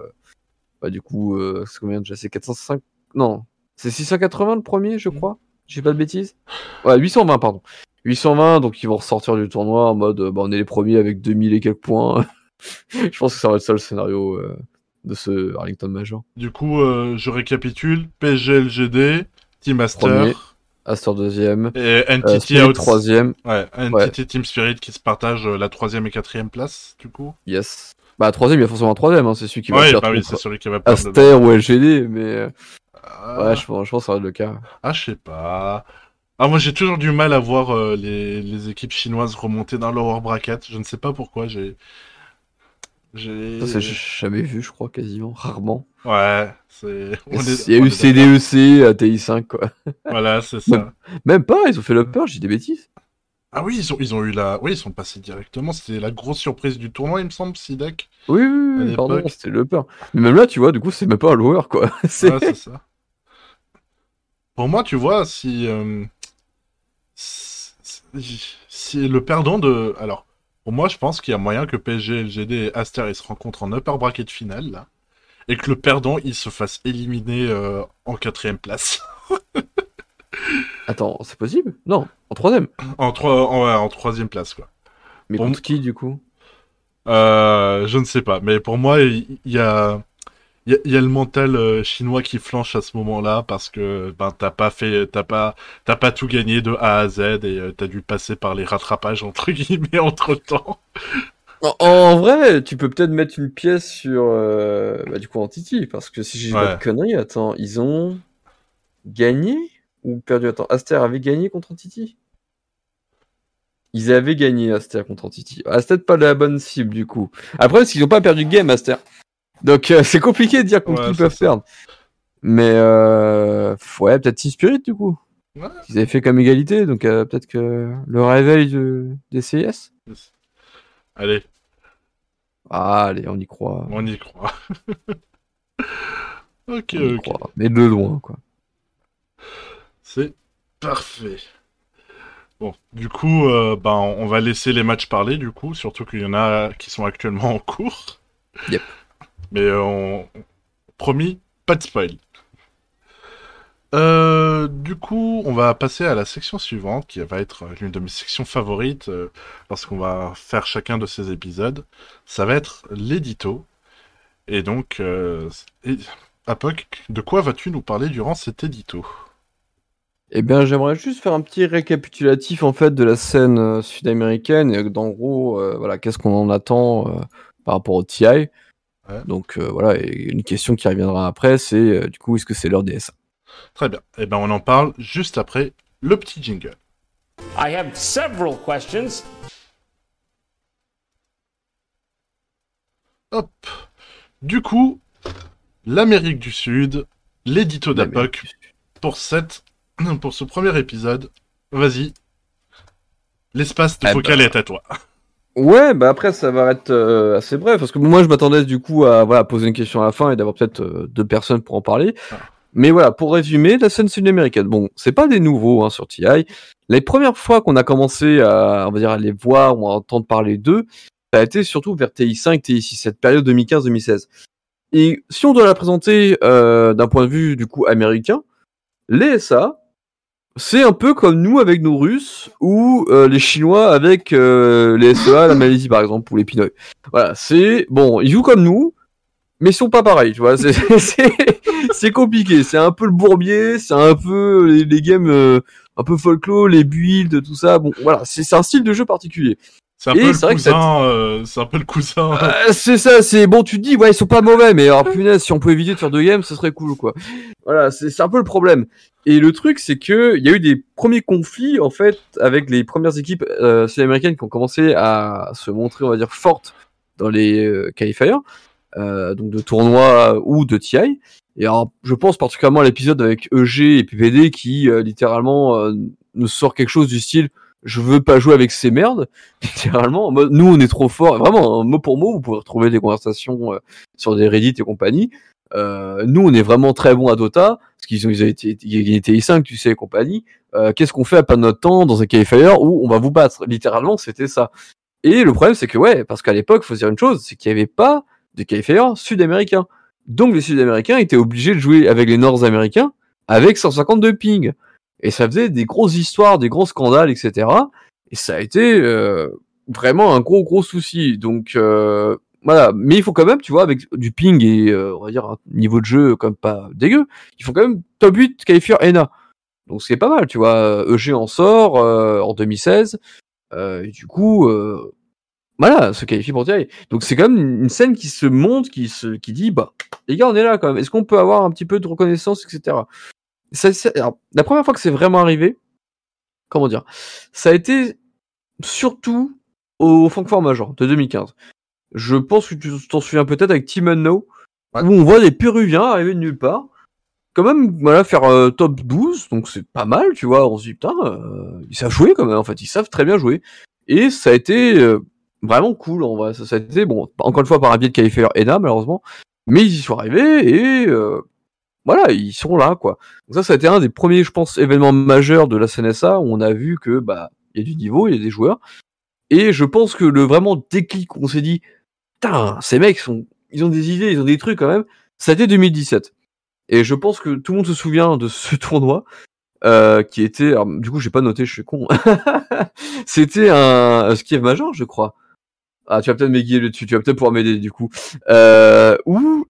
bah du coup euh, c'est combien déjà? C'est 405 non, c'est 680 le premier, je crois. J'ai pas de bêtises? Ouais, 820 pardon. 820 donc ils vont ressortir du tournoi en mode bah, on est les premiers avec 2000 et quelques points. je pense que ça va être ça le scénario euh, de ce Arlington Major. Du coup, euh, je récapitule. PSG LGD, Team Master Premier. Astor deuxième. et Euh, Entity Spirit Out. troisième. Ouais, Entity Team Spirit qui se partagent euh, la troisième et quatrième place, du coup. Yes. Bah troisième, il y a forcément un troisième, hein, c'est celui qui va ouais, faire bah oui, c'est celui qui va Aster ou LGD, mais euh, Ah, ouais, je pense, je pense que ça va être le cas. ah, je sais pas. Ah, moi j'ai toujours du mal à voir euh, les, les équipes chinoises remonter dans lower bracket. Je ne sais pas pourquoi. J'ai. J'ai. Ça, c'est jamais vu, je crois, quasiment, rarement. Ouais, c'est. Il y a eu CDEC à TI5, quoi. Voilà, c'est ça. Même pas, ils ont fait l'upper, j'ai des bêtises. Ah oui, ils ont, ils ont eu la. Oui, ils sont passés directement. C'était la grosse surprise du tournoi, il me semble, Sidak. Oui, oui, oui, pardon, c'était l'upper. Mais même là, tu vois, du coup, c'est même pas un lower, quoi. C'est- Ouais, ça. Pour moi, tu vois, si, euh, si, si le perdant de... Alors, pour moi, je pense qu'il y a moyen que PSG, LGD et Aster ils se rencontrent en upper bracket finale, là, et que le perdant, il se fasse éliminer euh, en quatrième place. Attends, c'est possible? Non, en troisième. en, trois, en, ouais, en troisième place, quoi. Mais contre qui, du coup? Euh, je ne sais pas, mais pour moi, il il y, a... Il y, a- il y a le mental euh, chinois qui flanche à ce moment-là parce que ben t'as pas fait t'as pas t'as pas tout gagné de A à Z et euh, t'as dû passer par les rattrapages entre guillemets entre temps. En, en vrai, tu peux peut-être mettre une pièce sur, euh, bah, du coup, Entity, parce que si j'ai pas Ouais. de conneries, attends, ils ont gagné ou perdu? Attends, Aster avait gagné contre Entity Ils avaient gagné Aster contre Entity. C'est peut-être pas la bonne cible, du coup. Après, parce qu'ils ont pas perdu de game, Aster? Donc, euh, c'est compliqué de dire contre Ouais, qui ils c'est peuvent ça. perdre. Mais, euh, ouais, peut-être Team Spirit, du coup. Ouais. Ils avaient fait comme égalité, donc euh, peut-être que le réveil de, des CS. Allez, Ah, allez, on y croit. on y croit. ok, On y ok, croit. Mais de loin, quoi. c'est parfait. Bon, du coup, euh, ben on va laisser les matchs parler du coup, surtout qu'il y en a qui sont actuellement en cours. Yep. Mais euh, on... promis, pas de spoil. Euh, du coup, on va passer à la section suivante, qui va être l'une de mes sections favorites euh, lorsqu'on va faire chacun de ces épisodes. Ça va être l'édito. Et donc, euh, Apoc, de quoi vas-tu nous parler durant cet édito? Eh bien, j'aimerais juste faire un petit récapitulatif en fait de la scène sud-américaine et d'en gros, voilà, qu'est-ce qu'on en attend par rapport au TI. Ouais. Donc euh, voilà, et une question qui reviendra après, c'est euh, du coup, est-ce que c'est l'heure des SA Très bien. Eh ben, on en parle juste après le petit jingle. I have several questions. Hop. Du coup, l'Amérique du Sud, l'édito d'Apoc pour cette, pour ce premier épisode. Vas-y. L'espace de Eh focal ben. est à toi. Ouais, bah après ça va être euh, assez bref parce que moi je m'attendais du coup à voilà poser une question à la fin et d'avoir peut-être euh, deux personnes pour en parler. Ah. Mais voilà, pour résumer, la scène sud-américaine. Bon, c'est pas des nouveaux hein, sur TI. Les premières fois qu'on a commencé à on va dire à les voir ou à entendre parler d'eux, ça a été surtout vers TI5, TI6, cette période 2015-2016. Et si on doit la présenter euh, d'un point de vue du coup américain, les SA, c'est un peu comme nous avec nos Russes ou euh, les Chinois avec euh, les SEA, la Malaisie par exemple, ou les Pinoy. Voilà, c'est bon, ils jouent comme nous, mais ils sont pas pareils, tu vois. C'est compliqué, c'est un peu le bourbier, c'est un peu les, les games euh, un peu folklore, les builds, tout ça. Bon, voilà, c'est un style de jeu particulier. C'est un peu le cousin. euh, c'est un peu le cousin. Euh, c'est ça, c'est bon, tu te dis, ouais, ils sont pas mauvais, mais alors punaise, si on pouvait éviter de faire deux games, ce serait cool, quoi. Voilà, c'est c'est un peu le problème. Et le truc, c'est que il y a eu des premiers conflits, en fait, avec les premières équipes euh, sud-américaines qui ont commencé à se montrer, on va dire, fortes dans les euh, qualifiers, euh, donc de tournois ou de TI. Et alors, je pense particulièrement à l'épisode avec EG et PPD qui, euh, littéralement, euh, nous sort quelque chose du style je veux pas jouer avec ces merdes, littéralement. Nous, on est trop fort. Vraiment, hein, mot pour mot, vous pouvez retrouver des conversations euh, sur des Reddit et compagnie. Euh, nous, on est vraiment très bons à Dota, parce qu'ils ont, ils ont été, ils étaient I5, tu sais, et compagnie. Euh, Qu'est-ce qu'on fait à pas notre temps dans un qualifier où on va vous battre? Littéralement, c'était ça. Et le problème, c'est que, ouais, parce qu'à l'époque, faut se dire une chose, c'est qu'il n'y avait pas de qualifier sud-américains. Donc, les sud-américains étaient obligés de jouer avec les nord-américains avec 152 ping. Et ça faisait des grosses histoires, des gros scandales, etc. Et ça a été euh, vraiment un gros gros souci. Donc euh, voilà, mais il faut quand même, tu vois, avec du ping et euh, on va dire un niveau de jeu comme pas dégueu, il faut quand même top 8 qualifier ENA. Donc c'est pas mal, tu vois. EG en sort euh, en 2016. Euh, et du coup, voilà, se qualifie pour TI. Donc c'est quand même une scène qui se monte, qui se, qui dit, bah les gars, on est là quand même. Est-ce qu'on peut avoir un petit peu de reconnaissance, etc. Ça, alors, la première fois que c'est vraiment arrivé, comment dire, ça a été surtout au Francfort Major de 2015. Je pense que tu t'en souviens peut-être avec Team Unknown, Ouais. où on voit des Péruviens arriver de nulle part, quand même, voilà, faire euh, top 12, donc c'est pas mal, tu vois, on se dit, putain, euh, ils savent jouer quand même, en fait, ils savent très bien jouer. Et ça a été euh, vraiment cool, en vrai, ça, ça a été, bon, encore une fois, par un biais de qualifier ENA, malheureusement, mais ils y sont arrivés, et euh, voilà, ils sont là, quoi. Donc ça, ça a été un des premiers, je pense, événements majeurs de la CNSA, où on a vu que, bah, il y a du niveau, il y a des joueurs, et je pense que le vraiment déclic où on s'est dit, putain, ces mecs sont, ils ont des idées, ils ont des trucs quand même, ça a été 2017. Et je pense que tout le monde se souvient de ce tournoi, euh, qui était, du coup, j'ai pas noté, je suis con. C'était un, un ski major, je crois. Ah, tu vas peut-être m'aiguiller dessus, tu vas peut-être pouvoir m'aider, du coup. Euh, où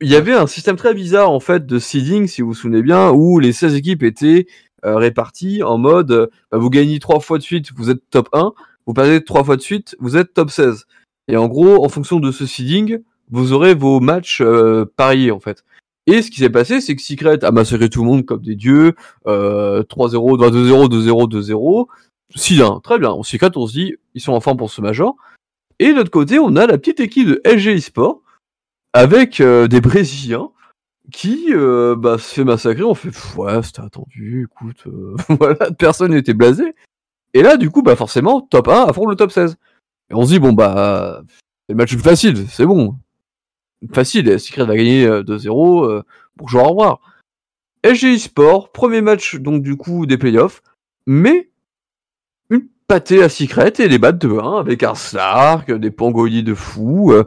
il y avait un système très bizarre, en fait, de seeding, si vous vous souvenez bien, où les 16 équipes étaient euh, réparties en mode, euh, bah, vous gagnez trois fois de suite, vous êtes top 1, vous perdez trois fois de suite, vous êtes top 16. Et en gros, en fonction de ce seeding, vous aurez vos matchs euh, pariés, en fait. Et ce qui s'est passé, c'est que Secret a massacré tout le monde comme des dieux, euh, 3-0, 2-0, 2-0, 2-0. 6-1, très bien. Secret, on se dit, ils sont en forme pour ce major. Et de l'autre côté, on a la petite équipe de LG eSport, avec euh, des Brésiliens, qui euh, bah, se fait massacrer. On fait, ouais, c'était attendu, écoute, euh, voilà, personne n'était blasé. Et là, du coup, bah forcément, top 1 affronte le top 16. Et on se dit, bon, bah, c'est le match facile, c'est bon. Facile, et Secret va gagner euh, 2-0, euh, bonjour, au revoir. LG eSport, premier match, donc du coup, des playoffs, mais une pâtée à Secret et les battre de 1 avec un Slark, des Pangoliers de fou. euh,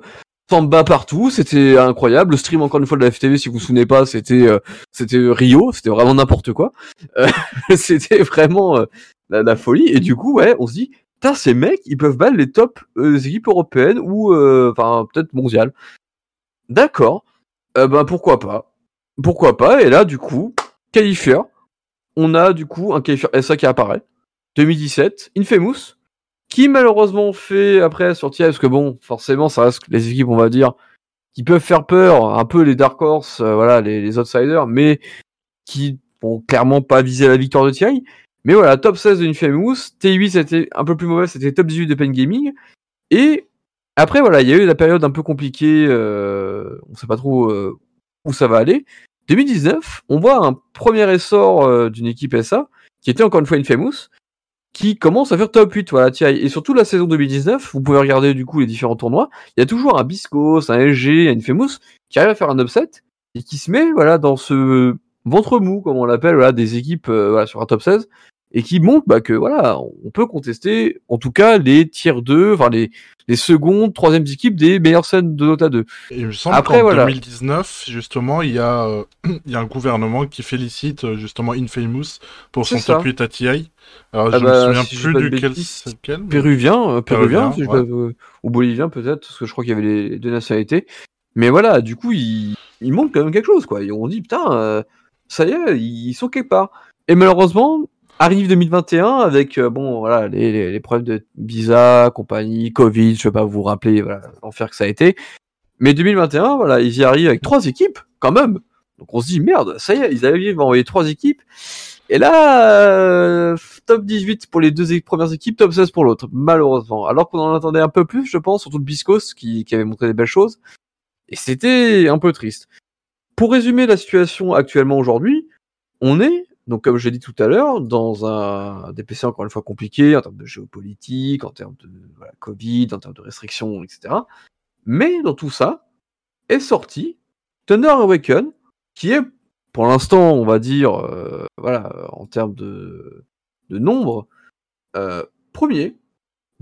Samba partout, c'était incroyable. Le stream encore une fois de la FTV, si vous vous souvenez pas, c'était euh, c'était Rio, c'était vraiment n'importe quoi. Euh, c'était vraiment euh, la, folie. Et du coup, ouais, on se dit, putain, ces mecs, ils peuvent battre les top euh, équipes européennes ou euh, enfin peut-être mondiales. D'accord. Euh, ben pourquoi pas Pourquoi pas Et là, du coup, qualifieur. On a du coup un qualifieur SA qui apparaît. 2017, Infamous, qui malheureusement fait après sortir parce que bon, forcément, ça reste les équipes, on va dire, qui peuvent faire peur, un peu les Dark Horse, euh, voilà, les, les outsiders, mais qui vont clairement pas viser la victoire de TI. Mais voilà, top 16 de Infamous, T8 c'était un peu plus mauvais, c'était top 18 de Pen Gaming. Et après, voilà, il y a eu la période un peu compliquée, euh, on sait pas trop euh, où ça va aller. 2019, on voit un premier essor euh, d'une équipe SA, qui était encore une fois Infamous, qui commence à faire top 8, voilà, TI. Et surtout la saison 2019, vous pouvez regarder du coup les différents tournois, il y a toujours un Biscos, un LG, un Infamous, qui arrive à faire un upset, et qui se met, voilà, dans ce ventre mou, comme on l'appelle, voilà, des équipes euh, voilà, sur un top 16, et qui montre bah, que voilà, on peut contester en tout cas les tiers 2, enfin les, les secondes, troisième équipes des meilleures scènes de Dota 2. Et il me semble Après, qu'en voilà. 2019, justement, il y a, euh, il y a un gouvernement qui félicite euh, justement Infamous pour son 8 à TI. Alors, Ah je bah, me souviens si plus duquel c'est lequel. mais- Péruvien, euh, péruvien, Péruvien, si je ouais. pas- euh, ou bolivien peut-être, parce que je crois qu'il y avait les deux nationalités. Mais voilà, du coup, il, il manque quand même quelque chose, quoi. Et on dit, putain, ça y est, ils sont quelque part. Et malheureusement, arrive 2021 avec, euh, bon, voilà, les, les, les problèmes de visa, compagnie, Covid, je vais pas vous rappeler, voilà, l'enfer que ça a été. Mais 2021, voilà, ils y arrivent avec trois équipes, quand même. Donc on se dit, merde, ça y est, ils arrivent envoyer trois équipes. Et là, euh, top 18 pour les deux premières équipes, top 16 pour l'autre, malheureusement. Alors qu'on en attendait un peu plus, je pense, surtout le Biscos qui, qui avait montré des belles choses. Et c'était un peu triste. Pour résumer la situation actuellement aujourd'hui, on est, donc comme j'ai dit tout à l'heure, dans un DPC encore une fois compliqué en termes de géopolitique, en termes de voilà, Covid, en termes de restrictions, etc. Mais dans tout ça, est sorti Thunder Awaken, qui est pour l'instant, on va dire, euh, voilà, en termes de, de nombre, euh, premier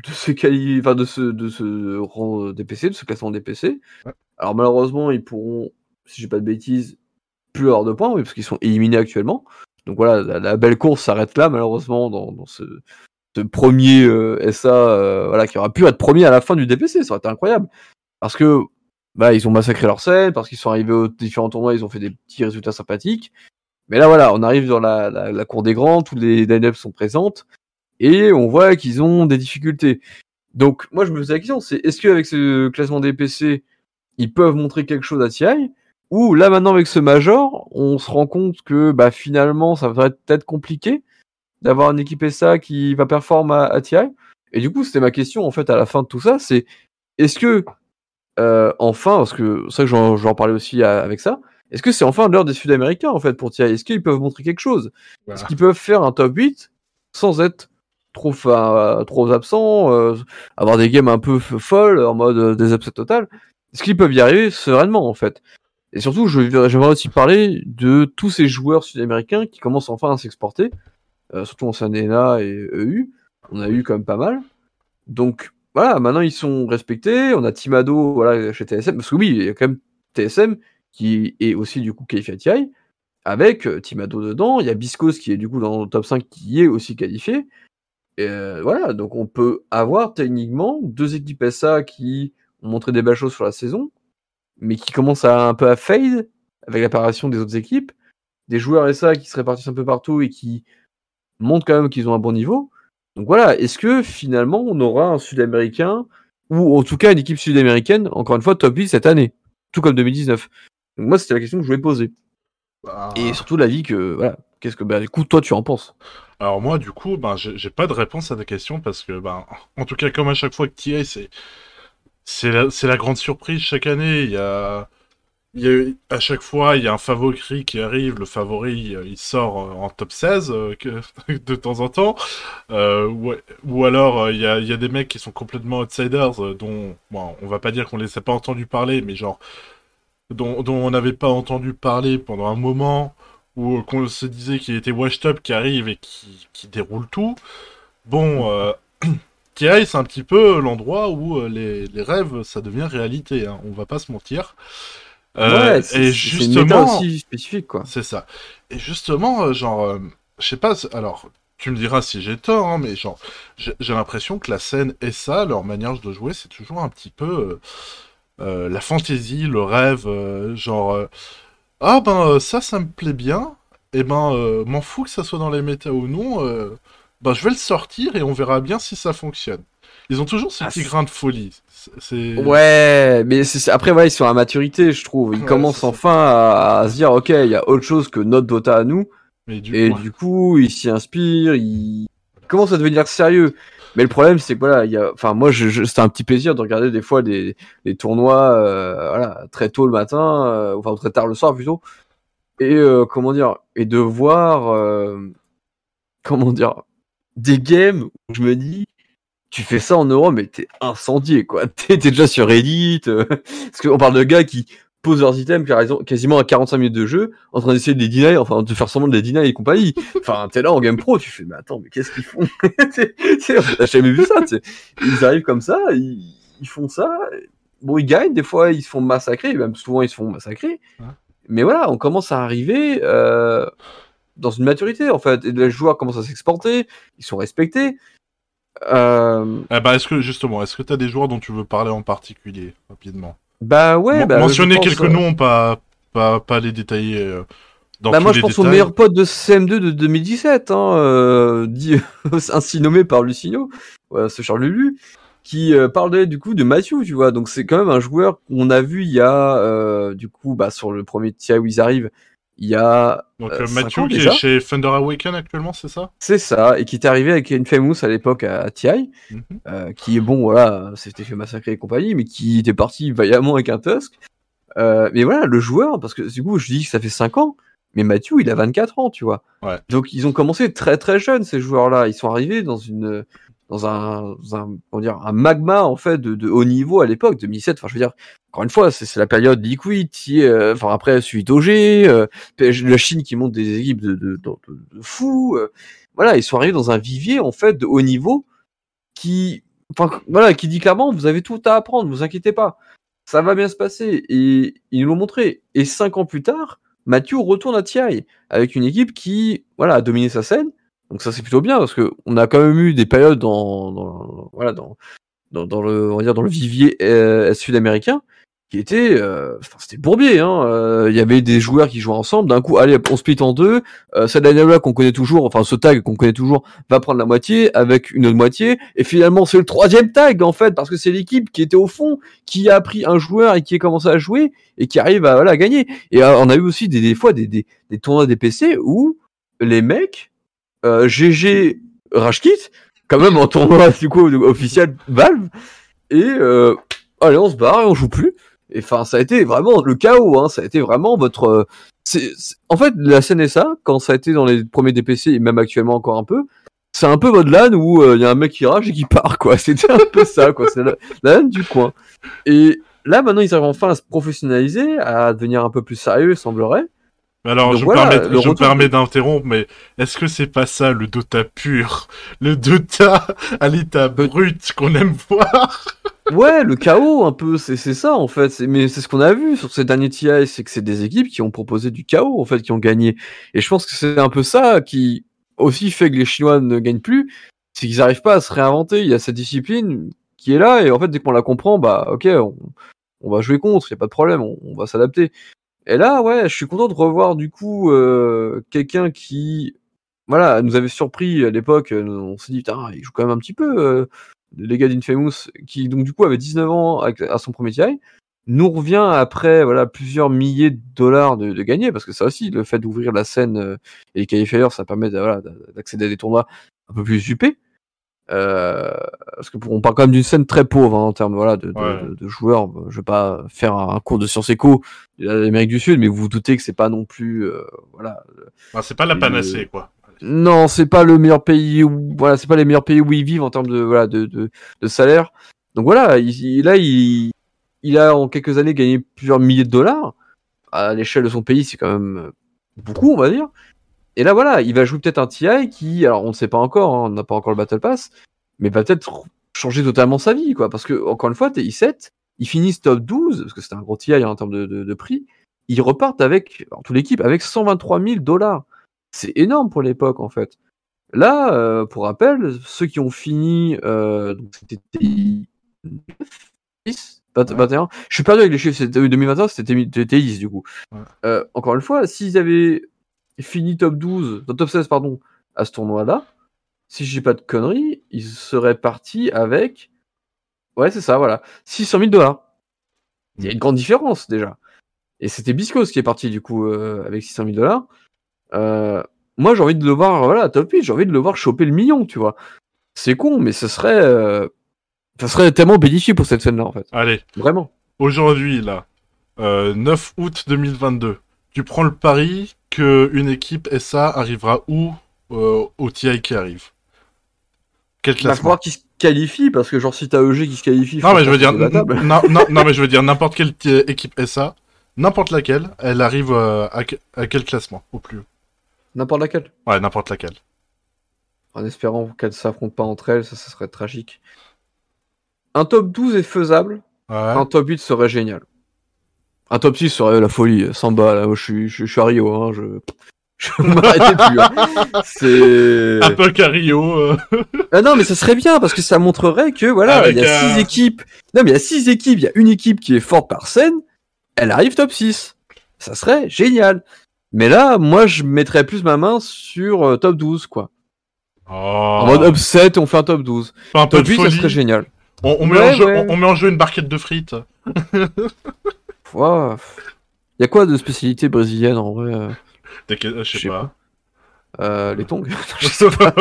de ce quali... enfin, de ce de ce rang DPC, de ce classement DPC. Ouais. Alors malheureusement, ils pourront, si j'ai pas de bêtises, plus avoir de points, oui, parce qu'ils sont éliminés actuellement. Donc voilà, la, belle course s'arrête là, malheureusement, dans, ce, premier euh, SA, euh, voilà, qui aura pu être premier à la fin du DPC, ça aurait été incroyable. Parce que bah, ils ont massacré leur scène, parce qu'ils sont arrivés aux différents tournois, ils ont fait des petits résultats sympathiques. Mais là, voilà, on arrive dans la, la, cour des grands, tous les line sont présentes, et on voit qu'ils ont des difficultés. Donc, moi, je me pose la question, c'est est-ce qu'avec ce classement des PC, ils peuvent montrer quelque chose à TI Ou là, maintenant, avec ce Major, on se rend compte que bah, finalement, ça va être peut-être compliqué d'avoir une équipe SA qui va performer à, à TI Et du coup, c'était ma question, en fait, à la fin de tout ça, c'est est-ce que euh, enfin, parce que c'est vrai que j'en, parlais aussi à- avec ça, est-ce que c'est enfin l'heure des Sud-Américains en fait pour TI Est-ce qu'ils peuvent montrer quelque chose? Voilà. Est-ce qu'ils peuvent faire un top 8 sans être trop, absents, euh, avoir des games un peu folles en mode euh, des upsets total? Est-ce qu'ils peuvent y arriver sereinement en fait? Et surtout, j'aimerais aussi parler de tous ces joueurs sud-américains qui commencent enfin à s'exporter, euh, surtout en CNA et EU. On a eu quand même pas mal. Donc voilà, maintenant ils sont respectés. On a Timado voilà, chez TSM, parce que oui, il y a quand même TSM qui est aussi du coup qualifié à TI, avec euh, Timado dedans. Il y a Biscos qui est du coup dans le top 5 qui est aussi qualifié. Et euh, voilà, donc on peut avoir techniquement deux équipes SA qui ont montré des belles choses sur la saison, mais qui commencent à un peu à fade avec l'apparition des autres équipes. Des joueurs SA qui se répartissent un peu partout et qui montrent quand même qu'ils ont un bon niveau. Donc voilà, est-ce que finalement on aura un Sud-Américain, ou en tout cas une équipe sud-américaine, encore une fois top 8 cette année, tout comme 2019 Donc moi c'était la question que je voulais poser. Bah, Et surtout l'avis que, voilà, qu'est-ce que, bah, du coup toi tu en penses? Alors moi, du coup, ben, j'ai j'ai pas de réponse à ta question parce que, ben, en tout cas, comme à chaque fois que TI, c'est c'est la, grande surprise chaque année. Il y a, à chaque fois, il y a un favori qui arrive. Le favori, euh, il sort euh, en top 16 euh, de temps en temps. Ou, alors, il y a, des mecs qui sont complètement outsiders, dont, bon, on va pas dire qu'on les a pas entendu parler, mais genre, dont, on n'avait pas entendu parler pendant un moment ou qu'on se disait qu'il était washed up qui arrive et qui, déroule tout. Bon, C'est un petit peu l'endroit où euh, les, les rêves, ça devient réalité. Hein. On va pas se mentir. Euh, ouais, c'est et une justement, aussi spécifique, quoi. c'est ça. Et justement, euh, genre, euh, je sais pas. Alors, tu me diras si j'ai tort, hein, mais genre, j'ai l'impression que la scène et ça, leur manière de jouer, c'est toujours un petit peu euh, la fantaisie, le rêve, genre, ah ben ça, ça me plaît bien. Et ben, euh, m'en fous que ça soit dans les méta ou non. Ben, je vais le sortir et on verra bien si ça fonctionne. Ils ont toujours ce Ah, petit grain de folie. C'est- C'est Ouais, mais c'est c'est- après, ouais, ils sont à maturité, je trouve. Ils Ouais, commencent c'est enfin à, à se dire, ok, il y a autre chose que notre Dota à nous. Mais du Et coup, du coup, ils s'y inspirent, ils commencent à devenir sérieux. Mais le problème, c'est que voilà, il y a, enfin, moi, je, je- c'était un petit plaisir de regarder des fois des, des tournois, euh, voilà, très tôt le matin, euh, enfin très tard le soir plutôt, et euh, comment dire, et de voir, euh, comment dire, des games où je me dis, tu fais ça en Europe, mais t'es incendié, quoi. T'es déjà sur Reddit, euh, parce qu'on parle de gars qui posent leurs items quasiment- quasiment à 45 minutes de jeu, en train d'essayer de les deny, enfin de faire semblant de les deny et compagnie. Enfin, t'es là en game pro, tu fais, mais attends, mais qu'est-ce qu'ils font? T'as jamais vu ça t'sais. Ils arrivent comme ça, ils, ils font ça. Bon, ils gagnent, des fois ils se font massacrer, même souvent ils se font massacrer. Ouais. Mais voilà, on commence à arriver euh, dans une maturité en fait, et les joueurs commencent à s'exporter, ils sont respectés. Euh, eh ben, est-ce que justement, est-ce que t'as des joueurs dont tu veux parler en particulier rapidement? Bah ouais, bah, Mentionner pense, quelques euh, noms, pas pas pas les détailler. euh, dans Bah tous moi les je pense détails. au meilleur pote de CM2 de 2017, hein, euh, dit, ainsi nommé par Lucino, ce Charles Lulu, qui parlait du coup de Matthew, tu vois. Donc c'est quand même un joueur qu'on a vu il y a du coup bah sur le premier TI où ils arrivent, il y a Donc euh, euh, Mathieu ans qui déjà. est chez Thunder Awaken actuellement, c'est ça? C'est ça et qui était arrivé avec une Famous à l'époque à, à TI, Mhm. euh, qui est bon voilà, s'était fait massacrer et compagnie, mais qui était parti vaillamment avec un Tusk. Euh, mais voilà, le joueur, parce que du coup je dis que ça fait 5 ans, mais Mathieu il a 24 ans, tu vois. Ouais. Donc ils ont commencé très très jeunes ces joueurs-là. Ils sont arrivés dans une dans un, dans un comment dire un magma en fait de, de haut niveau à l'époque 2007. Enfin je veux dire encore une fois c'est la période Liquid qui euh, enfin après suite OG, euh, la Chine qui monte des équipes de de, de, de- de fous. euh. voilà ils sont arrivés dans un vivier en fait de haut niveau qui enfin voilà qui dit clairement vous avez tout à apprendre vous inquiétez pas ça va bien se passer et ils nous l'ont montré et cinq ans plus tard Mathieu retourne à TI avec une équipe qui voilà a dominé sa scène donc ça c'est plutôt bien parce que on a quand même eu des périodes dans, dans voilà dans, dans le on va dire dans le vivier euh, sud-américain qui était euh, c'était bourbier hein Euh, il y avait des joueurs qui jouaient ensemble. D'un coup allez on split en deux euh, cette là qu'on connaît toujours enfin ce tag qu'on connaît toujours va prendre la moitié avec une autre moitié. Et finalement c'est le troisième tag en fait parce que c'est l'équipe qui était au fond qui a pris un joueur et qui a commencé à jouer et qui arrive à voilà gagner. Et euh, on a eu aussi des, des fois des, des, des tournois des PC où les mecs euh, GG Rashkit quand même en tournoi du coup officiel Valve. Et euh, allez on se barre et on joue plus. Et enfin ça a été vraiment le chaos hein. Ça a été vraiment votre euh, en fait la CNSA quand ça a été dans les premiers DPC et même actuellement encore un peu c'est un peu votre LAN où il y a un mec qui rage et qui part quoi. C'était un peu ça quoi. C'est la, la LAN du coin. Et là maintenant ils arrivent enfin à se professionnaliser à devenir un peu plus sérieux semblerait Alors, Donc je, voilà, me permets, je me permets d'interrompre, mais est-ce que c'est pas ça le Dota pur? Le Dota à l'état brut qu'on aime voir? Ouais, le chaos un peu, c'est c'est ça en fait. Mais c'est ce qu'on a vu sur ces derniers TI, c'est que c'est des équipes qui ont proposé du chaos en fait, qui ont gagné. Et je pense que c'est un peu ça qui aussi fait que les Chinois ne gagnent plus, c'est qu'ils n'arrivent pas à se réinventer. Il y a cette discipline qui est là et en fait dès qu'on la comprend, bah ok, on, on va jouer contre, il y a pas de problème, on, on va s'adapter. Et là, ouais, je suis content de revoir du coup euh, quelqu'un qui, voilà, nous avait surpris à l'époque. euh, On s'est dit, putain, il joue quand même un petit peu. euh, les gars d'Infamous, qui donc du coup avait 19 ans à son premier TI, nous revient après voilà plusieurs milliers de dollars de, de gagner, parce que ça aussi, le fait d'ouvrir la scène euh, et les qualifiers, ça permet de- voilà, d'accéder à des tournois un peu plus huppés. Euh, parce que pour- on parle quand même d'une scène très pauvre hein, en termes voilà de, de- Ouais. de- de joueurs. Je vais pas faire un cours de sciences éco de l'Amérique du Sud, mais vous vous doutez que c'est pas non plus euh, voilà Enfin, C'est pas la panacée, quoi. non, c'est pas le meilleur pays où voilà, c'est pas les meilleurs pays où ils vivent en termes de voilà de, de, salaire. Donc voilà, il, il- là il, il a en quelques années gagné plusieurs milliers de dollars à l'échelle de son pays, c'est quand même beaucoup, on va dire. Et là voilà, il va jouer peut-être un TI qui, alors on ne sait pas encore, hein, on n'a pas encore le Battle Pass, mais va peut-être changer totalement sa vie, quoi. Parce que, encore une fois, TI7, ils finissent top 12, parce que c'était un gros TI en termes de, de, de prix, ils repartent avec, en toute l'équipe, avec 123 000 dollars. C'est énorme pour l'époque, en fait. Là, euh, pour rappel, ceux qui ont fini, euh, donc c'était TI 9, 10, 20, 21, je suis perdu avec les chiffres, c'était 2021, c'était TI 10 du coup. Ouais. Euh, encore une fois, s'ils avaient fini top 12, non, top 16, pardon, à ce tournoi-là, si je dis pas de conneries, ils seraient partis avec, ouais, c'est ça, voilà, 600 000 dollars. Il y a une grande différence déjà. Et c'était Biscos qui est parti du coup euh, avec 600 000 dollars. Euh, moi, j'ai envie de le voir, voilà, top 8, j'ai envie de le voir choper le million, tu vois. C'est con, mais ce serait, euh, ça serait tellement bénéfique pour cette scène-là, en fait. Allez, Vraiment. aujourd'hui, là, euh, 9 août 2022, tu prends le pari une équipe SA arrivera où euh, au TI qui arrive? Quel va classement? falloir qu'il se qualifie, parce que genre, si t'as EG qui se qualifie. Non, mais je veux dire, non, non, non, mais je veux dire n'importe quelle équipe SA, n'importe laquelle, elle arrive euh, à, que- à quel classement au plus haut? N'importe laquelle. Ouais, n'importe laquelle. En espérant qu'elles s'affrontent pas entre elles, ça, ça serait tragique. Un top 12 est faisable, Ouais. un top 8 serait génial. Un top 6 serait la folie, samba, là, moi, je suis, je, je suis à Rio, hein, je... Je m'arrêtais plus. hein. C'est... Un peu Cario. euh, Ah non, mais ça serait bien parce que ça montrerait que voilà, Avec il y a un- six équipes. Non, mais il y a six équipes, il y a une équipe qui est forte par scène, elle arrive top 6. Ça serait génial. Mais là, moi, je mettrais plus ma main sur euh, top 12, quoi. Oh, En mode upset, on fait un top 12. Pas un Top de 8, ça serait génial. On, on met Ouais, en jeu, on met en jeu une barquette de frites. Il y a quoi de spécialité brésilienne en vrai euh, Je sais pas. euh, Les tongs Je sais pas.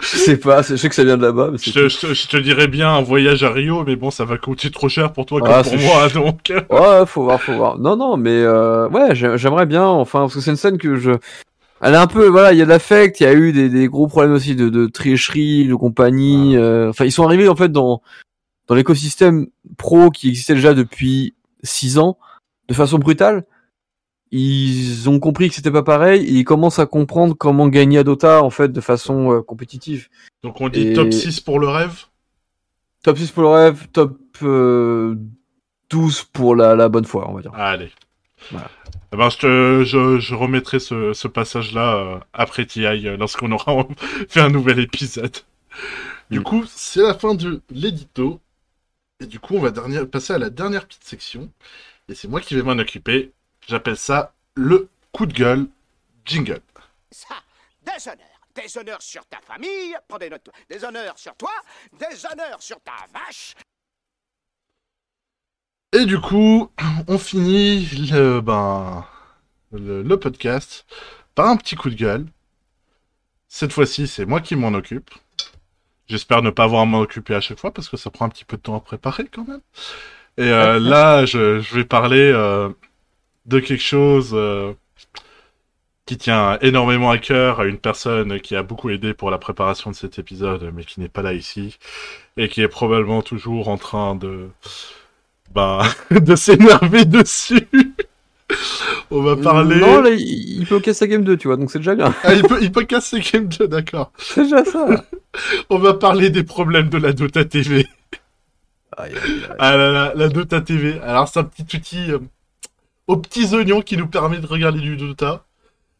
Je sais pas, c'est- je sais que ça vient de là-bas. Je, te- je te- je te dirais bien un voyage à Rio, mais bon, ça va coûter trop cher pour toi Ah, que pour moi, donc. Ouais, faut voir, faut voir. Non, non, mais euh, ouais, j'ai- j'aimerais bien, enfin, parce que c'est une scène que je. Elle est un peu, voilà, il y a de l'affect, il y a eu des, des gros problèmes aussi de, de tricherie, de compagnie. Enfin, ils sont arrivés en fait dans dans l'écosystème pro qui existait déjà depuis six ans, de façon brutale. Ils ont compris que c'était pas pareil et ils commencent à comprendre comment gagner à Dota en fait de façon euh, compétitive. Donc on dit Et- top 6 pour le rêve? Top 6 pour le rêve, top euh, 12 pour la, la bonne foi, on va dire. Allez. Voilà. Eh ben, je, te, je, je remettrai ce, ce passage-là euh, après TI, euh, lorsqu'on aura fait un nouvel épisode. Du Mm. coup, c'est la fin de l'édito. Et du coup, on va dernière, passer à la dernière petite section. Et c'est moi qui vais m'en occuper. J'appelle ça le coup de gueule jingle. Ça, des honneurs. Des honneurs sur ta famille. Des honneurs sur toi, des honneurs sur ta vache. Et du coup, on finit le, ben, le, le podcast par un petit coup de gueule. Cette fois-ci, c'est moi qui m'en occupe. J'espère ne pas avoir à m'en occuper à chaque fois parce que ça prend un petit peu de temps à préparer quand même. Et euh, là, je, je vais parler euh, de quelque chose euh, qui tient énormément à cœur à une personne qui a beaucoup aidé pour la préparation de cet épisode, mais qui n'est pas là ici et qui est probablement toujours en train de bah, de s'énerver dessus. On va parler. Non, là, il, il peut casser Game 2, tu vois, donc c'est déjà bien. Ah, il peut, il peut casser Game 2, d'accord. C'est déjà ça. On va parler des problèmes de la Dota TV. Aïe, aïe, aïe. Ah là là, la Dota TV. Alors, c'est un petit outil euh, aux petits oignons qui nous permet de regarder du Dota.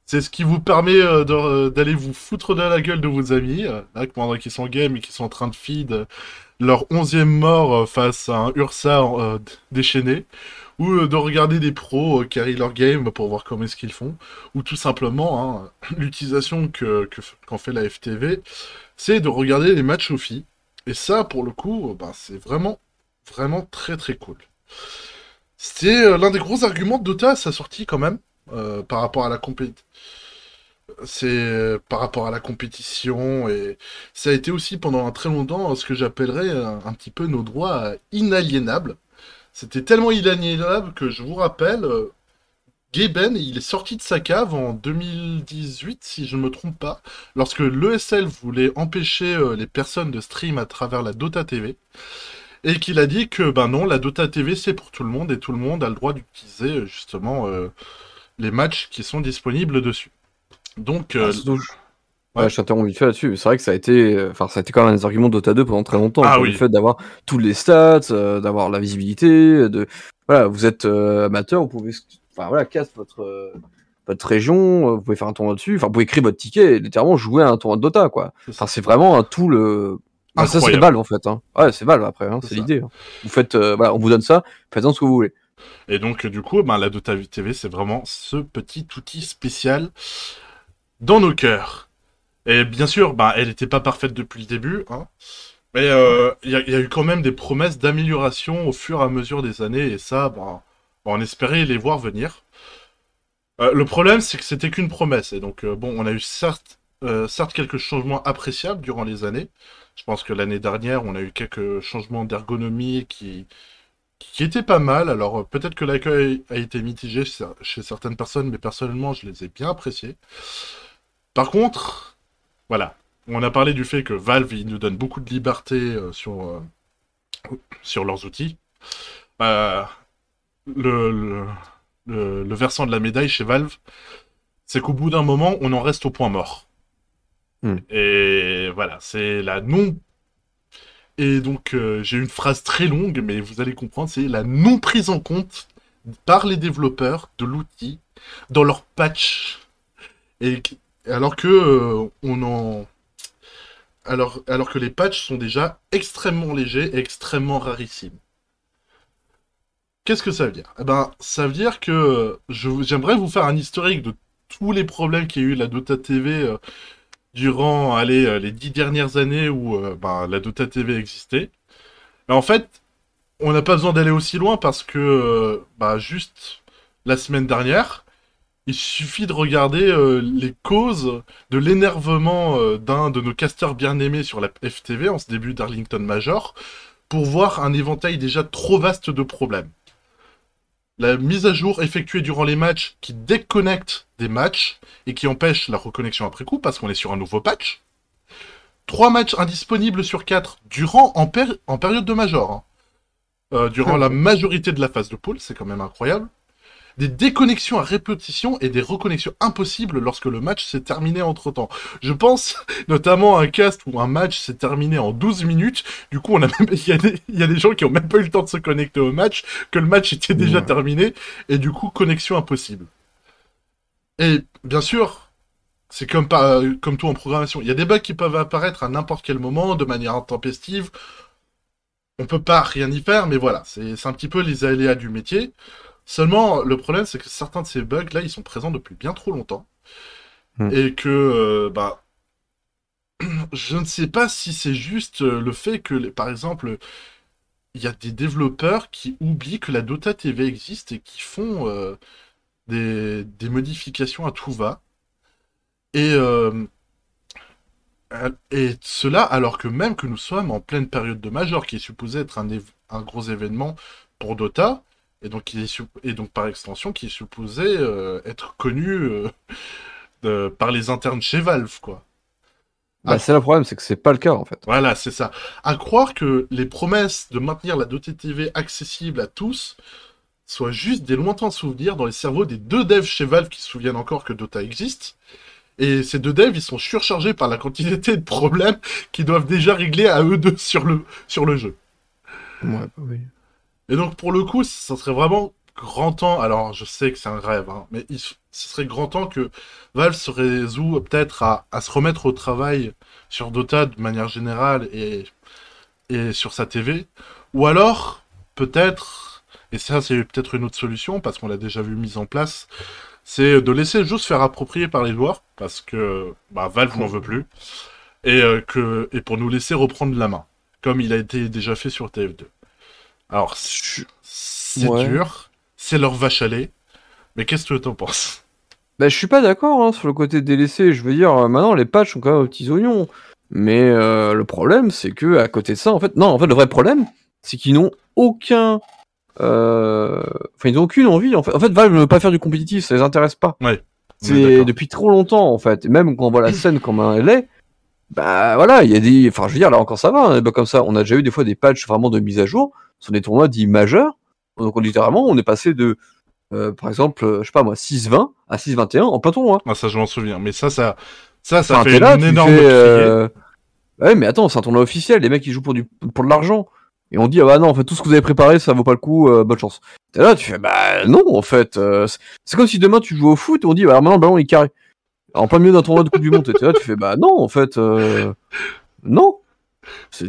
C'est ce qui vous permet euh, euh, d'aller vous foutre de la gueule de vos amis, euh, là, pendant qu'ils sont game et qu'ils sont en train de feed euh, leur onzième mort face à un Ursa déchaîné, ou euh, de regarder des pros euh, carry leur game pour voir comment est-ce qu'ils font, ou tout simplement hein, l'utilisation que qu'en fait la FTV, c'est de regarder les matchs au filles. Et ça, pour le coup, euh, ben, c'est vraiment, vraiment très très cool. C'était l'un des gros arguments de Dota à sa sortie quand même, par rapport à la compétition. C'est par rapport à la compétition et ça a été aussi pendant un très longtemps ce que j'appellerais un petit peu nos droits inaliénables. C'était tellement inaliénable que je vous rappelle, euh, Gaben, il est sorti de sa cave en 2018, si je ne me trompe pas, lorsque l'ESL voulait empêcher euh, les personnes de stream à travers la Dota TV, et qu'il a dit que ben non, la Dota TV c'est pour tout le monde et tout le monde a le droit d'utiliser justement euh, les matchs qui sont disponibles dessus. Donc, euh, Ah, Ouais, je t'interromps vite fait là-dessus. C'est vrai que ça a été, euh, enfin, ça a été quand même un des arguments de Dota 2 pendant très longtemps. Ah oui. Le fait d'avoir tous les stats, euh, d'avoir la visibilité, de, voilà, vous êtes euh, amateur, vous pouvez, enfin, voilà, casse votre, euh, votre région, vous pouvez faire un tournoi dessus, enfin, vous pouvez créer votre ticket et littéralement jouer à un tournoi de Dota, quoi. Enfin, c'est vraiment un tout le, bah, ça, c'est. Valve, en fait, hein. Ouais, c'est Valve après, hein, C'est l'idée. hein. Vous faites, voilà, on vous donne ça, faites-en ce que vous voulez. Et donc, du coup, ben, la Dota TV, c'est vraiment ce petit outil spécial dans nos cœurs. Et bien sûr, ben, elle n'était pas parfaite depuis le début, hein, mais euh, il y, a- eu quand même des promesses d'amélioration au fur et à mesure des années, et ça, ben, on espérait les voir venir. Euh, le problème, c'est que c'était qu'une promesse, et donc, euh, bon, on a eu certes, quelques changements appréciables durant les années. Je pense que l'année dernière, on a eu quelques changements d'ergonomie qui, qui était pas mal. Alors peut-être que l'accueil a été mitigé chez certaines personnes, mais personnellement, je les ai bien appréciés. Par contre, voilà, on a parlé du fait que Valve il nous donne beaucoup de liberté euh, sur euh, sur leurs outils. Euh, le, le, le- le versant de la médaille chez Valve, c'est qu'au bout d'un moment, on en reste au point mort. Hmm. Et voilà, c'est la non et donc, euh, j'ai une phrase très longue, mais vous allez comprendre, c'est la non prise en compte par les développeurs de l'outil dans leur patch. Et alors que euh, on en alors, alors que les patchs sont déjà extrêmement légers et extrêmement rarissimes. Qu'est-ce que ça veut dire? Eh ben, ça veut dire que j'aimerais vous faire un historique de tous les problèmes qu'il y a eu la Dota TV euh, durant euh, les dix dernières années où ben, la Dota TV existait. En fait, on n'a pas besoin d'aller aussi loin parce que bah, juste la semaine dernière, il suffit de regarder euh, les causes de l'énervement euh, d'un de nos casteurs bien aimés sur la FTV en ce début d'Arlington Major pour voir un éventail déjà trop vaste de problèmes. La mise à jour effectuée durant les matchs qui déconnecte des matchs et qui empêche la reconnexion après coup parce qu'on est sur un nouveau patch. Trois matchs indisponibles sur quatre durant en, péri- en période de major. hein. Euh, durant la majorité de la phase de poule, c'est quand même incroyable. Des déconnexions à répétition et des reconnexions impossibles lorsque le match s'est terminé entre temps. Je pense notamment à un cast où un match s'est terminé en 12 minutes. Du coup, on a même, il y a des, il y a des gens qui ont même pas eu le temps de se connecter au match, que le match était déjà Ouais. terminé, et du coup, connexion impossible. Et bien sûr, c'est comme, tout en programmation. Il y a des bugs qui peuvent apparaître à n'importe quel moment, de manière intempestive. On peut pas rien y faire, mais voilà, c'est c'est un petit peu les aléas du métier. Seulement, le problème, c'est que certains de ces bugs-là, ils sont présents depuis bien trop longtemps. Hmm. Et que, euh, bah, je ne sais pas si c'est juste euh, le fait que, les- par exemple, il y a des développeurs qui oublient que la Dota TV existe et qui font euh, des, des modifications à tout va. Et, euh, cela alors que même que nous sommes en pleine période de Major, qui est supposé être un gros événement pour Dota, et donc, qui est et donc par extension qui est supposé euh, être connu euh, de- par les internes chez Valve, quoi. Bah, Ah. c'est le problème, c'est que c'est pas le cas, en fait. Voilà, c'est ça. À croire que les promesses de maintenir la Dota TV accessible à tous soient juste des lointains souvenirs dans les cerveaux des deux devs chez Valve qui se souviennent encore que Dota existe. Et ces deux devs, ils sont surchargés par la quantité de problèmes qu'ils doivent déjà régler à eux deux sur le, sur le jeu. Ouais, bah oui. Et donc, pour le coup, ça serait vraiment grand temps. Alors, je sais que c'est un rêve, hein, mais il, ce serait grand temps que Valve se résout peut-être à, se remettre au travail sur Dota de manière générale et, et sur sa TV. Ou alors, peut-être, et ça, c'est peut-être une autre solution parce qu'on l'a déjà vu mise en place, c'est de laisser le jeu se faire approprier par les joueurs parce que bah, Valve n'en veut plus et, euh, que, et pour nous laisser reprendre la main, comme il a été déjà fait sur TF2. Alors, c'est Ouais. dur, c'est leur vache à lait, mais qu'est-ce que t'en penses? Bah, je suis pas d'accord hein, sur le côté délaissé. Je veux dire, euh, maintenant, les patchs sont quand même aux petits oignons. Mais euh, le problème, c'est que à côté de ça, en fait, non, en fait, le vrai problème, c'est qu'ils n'ont aucun. euh, Enfin, ils n'ont aucune envie. En fait, en fait, Valve ne veut pas faire du compétitif, ça les intéresse pas. Ouais. C'est depuis trop longtemps, en fait. Et même quand on voit la scène comme elle est, bah voilà, il y a des. Enfin, je veux dire, là encore ça va, hein, bugs comme ça. On a déjà eu des fois des patchs vraiment de mise à jour sur des tournois dits majeurs. Donc, littéralement, on est passé de. euh, par exemple, euh, je sais pas moi, 6-20 à 6-21 en plein tournoi. Ah, ça, je m'en souviens, mais ça, ça, Ça, ça Enfin, fait là, une énorme fais, euh, Ouais, mais attends, c'est un tournoi officiel. Les mecs, ils jouent pour du pour de l'argent. Et on dit, ah bah non, en fait, tout ce que vous avez préparé, ça vaut pas le coup, euh, bonne chance. T'es là, tu fais, bah non, en fait. euh, c'est- comme si demain tu joues au foot et on dit, bah alors maintenant le ballon il est carré. En plein milieu d'un tournoi de Coupe du Monde. Là, tu fais, bah non, en fait. euh, Non.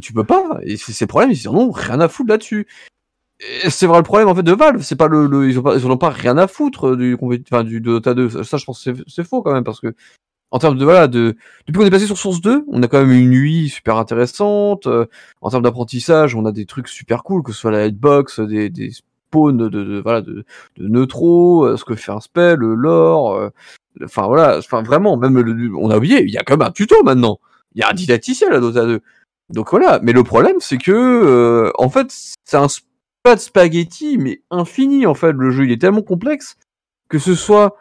Tu peux pas. Et c'est c'est le problème, ils disent, non, rien à foutre là-dessus. C'est vrai le problème en fait de Valve, c'est pas le, le- ils ont pas rien à foutre du enfin du Dota 2. Ça je pense c'est- faux quand même parce que en termes de voilà de depuis qu'on est passé sur Source 2, on a quand même une UI super intéressante. euh, en termes d'apprentissage, on a des trucs super cool, que ce soit la hitbox, des, des spawns de, de, voilà de, neutros, euh, ce que fait un spell, le lore. Enfin voilà, enfin vraiment, même le- on a oublié, il y a quand même un tuto maintenant. Il y a un didacticiel à Dota 2. Donc voilà, mais le problème c'est que euh, en fait c'est un pas de spaghetti mais infini en fait le jeu il est tellement complexe que ce soit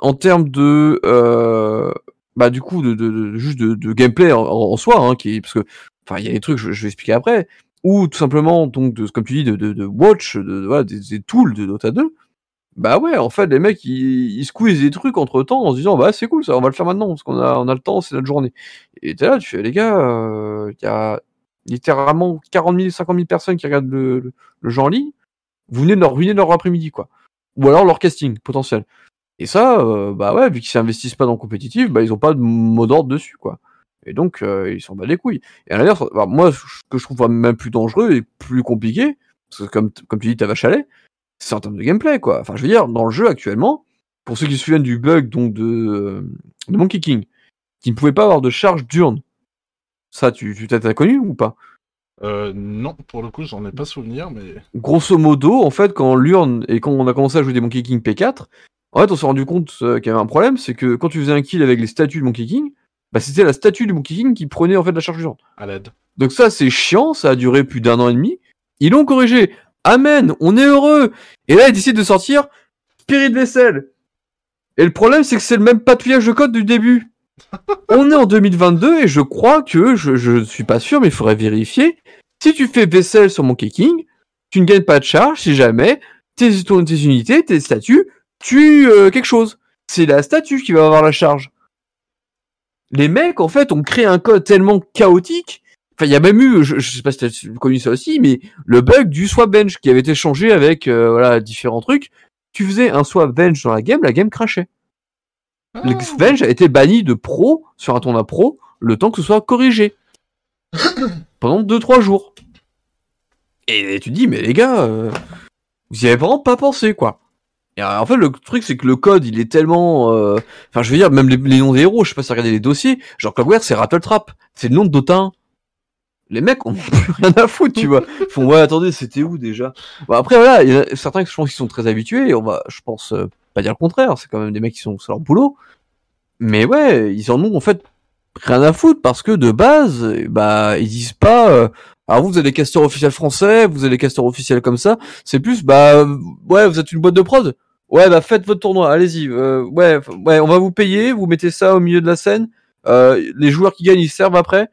en termes de euh, bah du coup de, de, de- juste de, de gameplay en, en soi hein, qui parce que enfin il y a des trucs je, je vais expliquer après ou tout simplement donc de comme tu dis de, de, watch de- voilà, des, des tools de Dota 2 bah ouais en fait les mecs ils, ils squeezent des trucs entre temps en se disant bah c'est cool ça on va le faire maintenant parce qu'on a on a le temps c'est notre journée et t'es là tu fais les gars euh, il y a littéralement 40 000 50 000 personnes qui regardent le, le, le en ligne vous venez de leur ruiner leur après-midi quoi ou alors leur casting potentiel et ça, euh, bah ouais, vu qu'ils s'investissent pas dans le compétitif, bah ils ont pas de mot d'ordre dessus, quoi. Et donc, euh, ils s'en battent les couilles. Et à l'inverse, moi, ce que je trouve même plus dangereux et plus compliqué, parce que comme, comme tu dis, ta vache à c'est en termes de gameplay, quoi. Enfin, je veux dire, dans le jeu actuellement, pour ceux qui se souviennent du bug donc de, euh, de Monkey King, qui ne pouvait pas avoir de charge diurne, ça, tu, t'as connu ou pas? Euh, non, pour le coup, j'en ai pas souvenir, mais. grosso modo, en fait, quand l'urne et quand on a commencé à jouer des Monkey King P4, en fait, on s'est rendu compte euh, qu'il y avait un problème, c'est que quand tu faisais un kill avec les statues de Monkey King, bah, c'était la statue du Monkey King qui prenait en fait la charge d'urne. À l'aide. Donc ça, c'est chiant, ça a duré plus d'un an et demi. Ils l'ont corrigé. Amen, on est heureux. Et là, ils décident de sortir Spirit Vessel. Et le problème, c'est que c'est le même patouillage de code du début. on est en 2022 et je crois que, je, je ne suis pas sûr, mais il faudrait vérifier. Si tu fais Vessel sur Monkey King, tu ne gagnes pas de charge si jamais tes, ton- tes unités, tes statues, tuent euh, quelque chose. C'est la statue qui va avoir la charge. Les mecs, en fait, ont créé un code tellement chaotique Enfin, il y a même eu, je, je sais pas si t'as connu ça aussi, mais le bug du swap bench qui avait été changé avec euh, voilà différents trucs. Tu faisais un swap bench dans la game, la game crashait. Le Ah. bench a été banni de pro sur un tournoi pro le temps que ce soit corrigé pendant 2-3 jours. Et tu te dis, mais les gars, euh, vous y avez vraiment pas pensé quoi. Et euh, en fait, le truc, c'est que le code, il est tellement. euh, Enfin, je veux dire, même les, les noms des héros, je sais pas si regardez les dossiers, genre Clockwork, c'est Rattletrap. C'est le nom de Dota 1. Les mecs ont plus rien à foutre, tu vois. Ils font, ouais, attendez, c'était où déjà? Bon, Après, voilà, il y en a certains, je pense, qui sont très habitués, et on va, je pense, euh, pas dire le contraire, c'est quand même des mecs qui sont sur leur boulot. Mais ouais, ils en ont, en fait, rien à foutre, parce que de base, euh, bah, ils disent pas. euh, alors vous, vous avez des casteurs officiels français, vous avez des casteurs officiels comme ça. C'est plus, bah, euh, ouais, vous êtes une boîte de prod. Ouais, bah faites votre tournoi, allez-y. Euh, ouais, ouais, on va vous payer, vous mettez ça au milieu de la scène. Euh, les joueurs qui gagnent, ils servent après.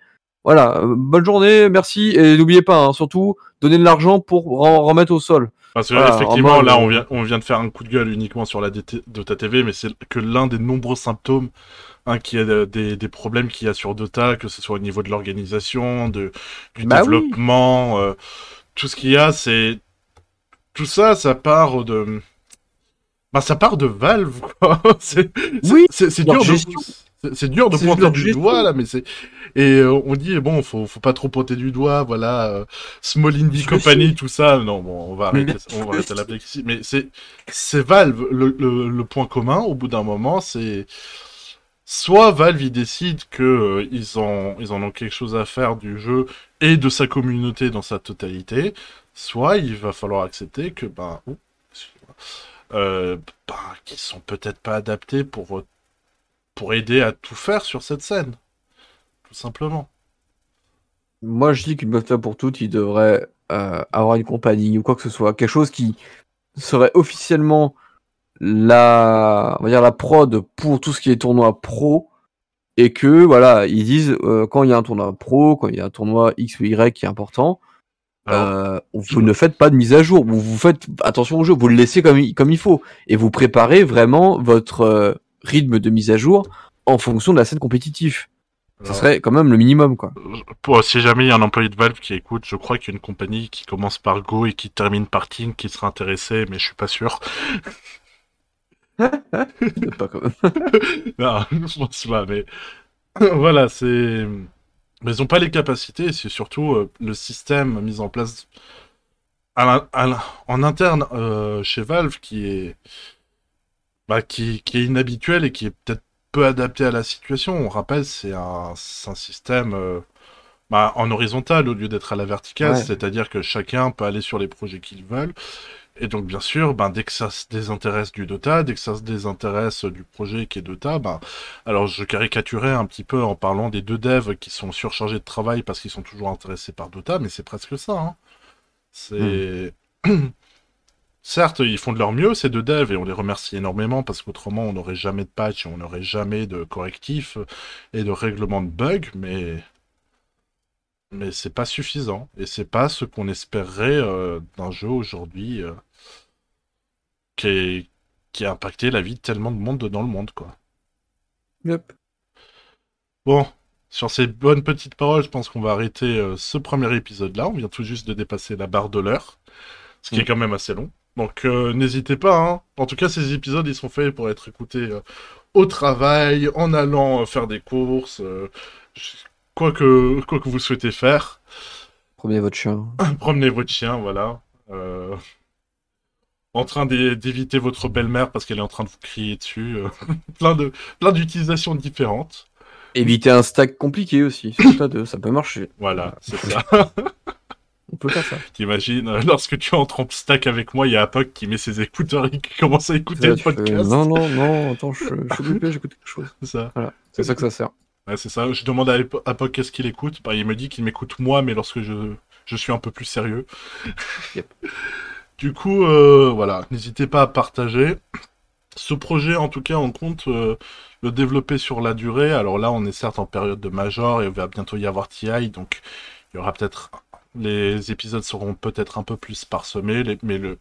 Voilà, euh, bonne journée, merci. Et n'oubliez pas, hein, surtout, donnez de l'argent pour ren- remettre au sol. Parce que Voilà, en effectivement, mode, là, euh, on vient, on vient de faire un coup de gueule uniquement sur la DT Dota TV, mais c'est que l'un des nombreux symptômes hein, qu'il y a de- des, des problèmes qu'il y a sur Dota, que ce soit au niveau de l'organisation, de, du Bah oui. développement, euh, tout ce qu'il y a, c'est tout ça, ça part de, bah, ça part de Valve, quoi. c'est, Oui, dur de. C'est, dur de pointer du doigt là, mais c'est et euh, on dit bon, faut, faut pas trop pointer du doigt, voilà, euh, Small Indie Je Company, tout ça. Non, bon, on va Mais arrêter, on va arrêter la blague ici. Mais c'est, c'est Valve. Le, le, le point commun, au bout d'un moment, c'est soit Valve il décide que euh, ils ont, ils en ont quelque chose à faire du jeu et de sa communauté dans sa totalité, soit il va falloir accepter que ben, oups, excusez-moi, euh, ben, qu'ils sont peut-être pas adaptés pour pour aider à tout faire sur cette scène, tout simplement. Moi, je dis qu'une bonne fois pour toutes, il devrait euh, avoir une compagnie ou quoi que ce soit, quelque chose qui serait officiellement la, on va dire la prod pour tout ce qui est tournoi pro, et que voilà, ils disent euh, quand il y a un tournoi pro, quand il y a un tournoi X ou Y qui est important, euh, vous ne faites pas de mise à jour, vous, vous faites attention au jeu, vous le laissez comme il, comme il faut, et vous préparez vraiment votre euh, rythme de mise à jour en fonction de la scène compétitive. Ça serait quand même le minimum, quoi. Pour, si jamais il y a un employé de Valve qui écoute, je crois qu'il y a une compagnie qui commence par Go et qui termine par King qui sera intéressée, mais je suis pas sûr. Pas quand même. Non, je pense pas, mais voilà, c'est. Mais ils ont pas les capacités, c'est surtout euh, le système mis en place à la- à la- en interne euh, chez Valve qui est bah, qui, qui est inhabituel et qui est peut-être peu adapté à la situation. On rappelle, c'est un, système euh, bah, en horizontal au lieu d'être à la verticale, Ouais. c'est-à-dire que chacun peut aller sur les projets qu'il veut. Et donc, bien sûr, ben, dès que ça se désintéresse du Dota, dès que ça se désintéresse du projet qui est Dota, ben, alors je caricaturais un petit peu en parlant des deux devs qui sont surchargés de travail parce qu'ils sont toujours intéressés par Dota, mais c'est presque ça. Hein. C'est. Certes, ils font de leur mieux, ces deux devs, et on les remercie énormément parce qu'autrement, on n'aurait jamais de patch on n'aurait jamais de correctifs et de règlement de bugs, mais. Mais c'est pas suffisant. Et c'est pas ce qu'on espérerait euh, d'un jeu aujourd'hui euh, qui, est- qui a impacté la vie de tellement de monde dans le monde, quoi. Yep. Bon, sur ces bonnes petites paroles, je pense qu'on va arrêter euh, ce premier épisode-là. On vient tout juste de dépasser la barre de l'heure, ce qui Mm. est quand même assez long. Donc euh, n'hésitez pas. Hein. En tout cas, ces épisodes, ils sont faits pour être écoutés euh, au travail, en allant euh, faire des courses, euh, quoi que quoi que vous souhaitez faire. Promenez votre chien. Promenez votre chien, voilà. Euh, En train d'é- d'éviter votre belle-mère parce qu'elle est en train de vous crier dessus. plein de plein d'utilisations différentes. Évitez un stack compliqué aussi. Ça peut marcher. Voilà, c'est ça. On peut faire ça. T'imagines, euh, lorsque tu entres en stack avec moi, il y a Apoc qui met ses écouteurs et qui commence à écouter le fais, podcast. Non, non, non, attends, je, je suis occupé, j'écoute quelque chose. C'est ça. Voilà, c'est ça que ça sert. Ouais, c'est ça. Je demande à Apo- Apoc qu'est-ce qu'il écoute. Bah, il me dit qu'il m'écoute moi, mais lorsque je, je suis un peu plus sérieux. Yep. Du coup, euh, voilà, n'hésitez pas à partager. Ce projet, en tout cas, on compte euh, le développer sur la durée. Alors là, on est certes en période de major et il va bientôt y avoir TI, donc il y aura peut-être les épisodes seront peut-être un peu plus parsemés, les- mais le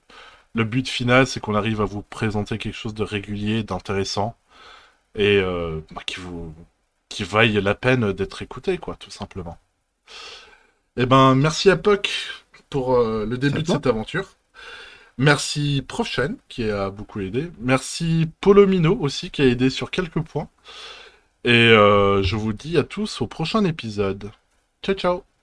le but final, c'est qu'on arrive à vous présenter quelque chose de régulier, d'intéressant et euh, bah, qui vous qui vaille la peine d'être écouté, quoi, tout simplement. Eh ben, merci à Puck pour euh, le début de cette aventure. Merci Prochaine qui a beaucoup aidé. Merci Polomino aussi qui a aidé sur quelques points. Et euh, je vous dis à tous au prochain épisode. Ciao ciao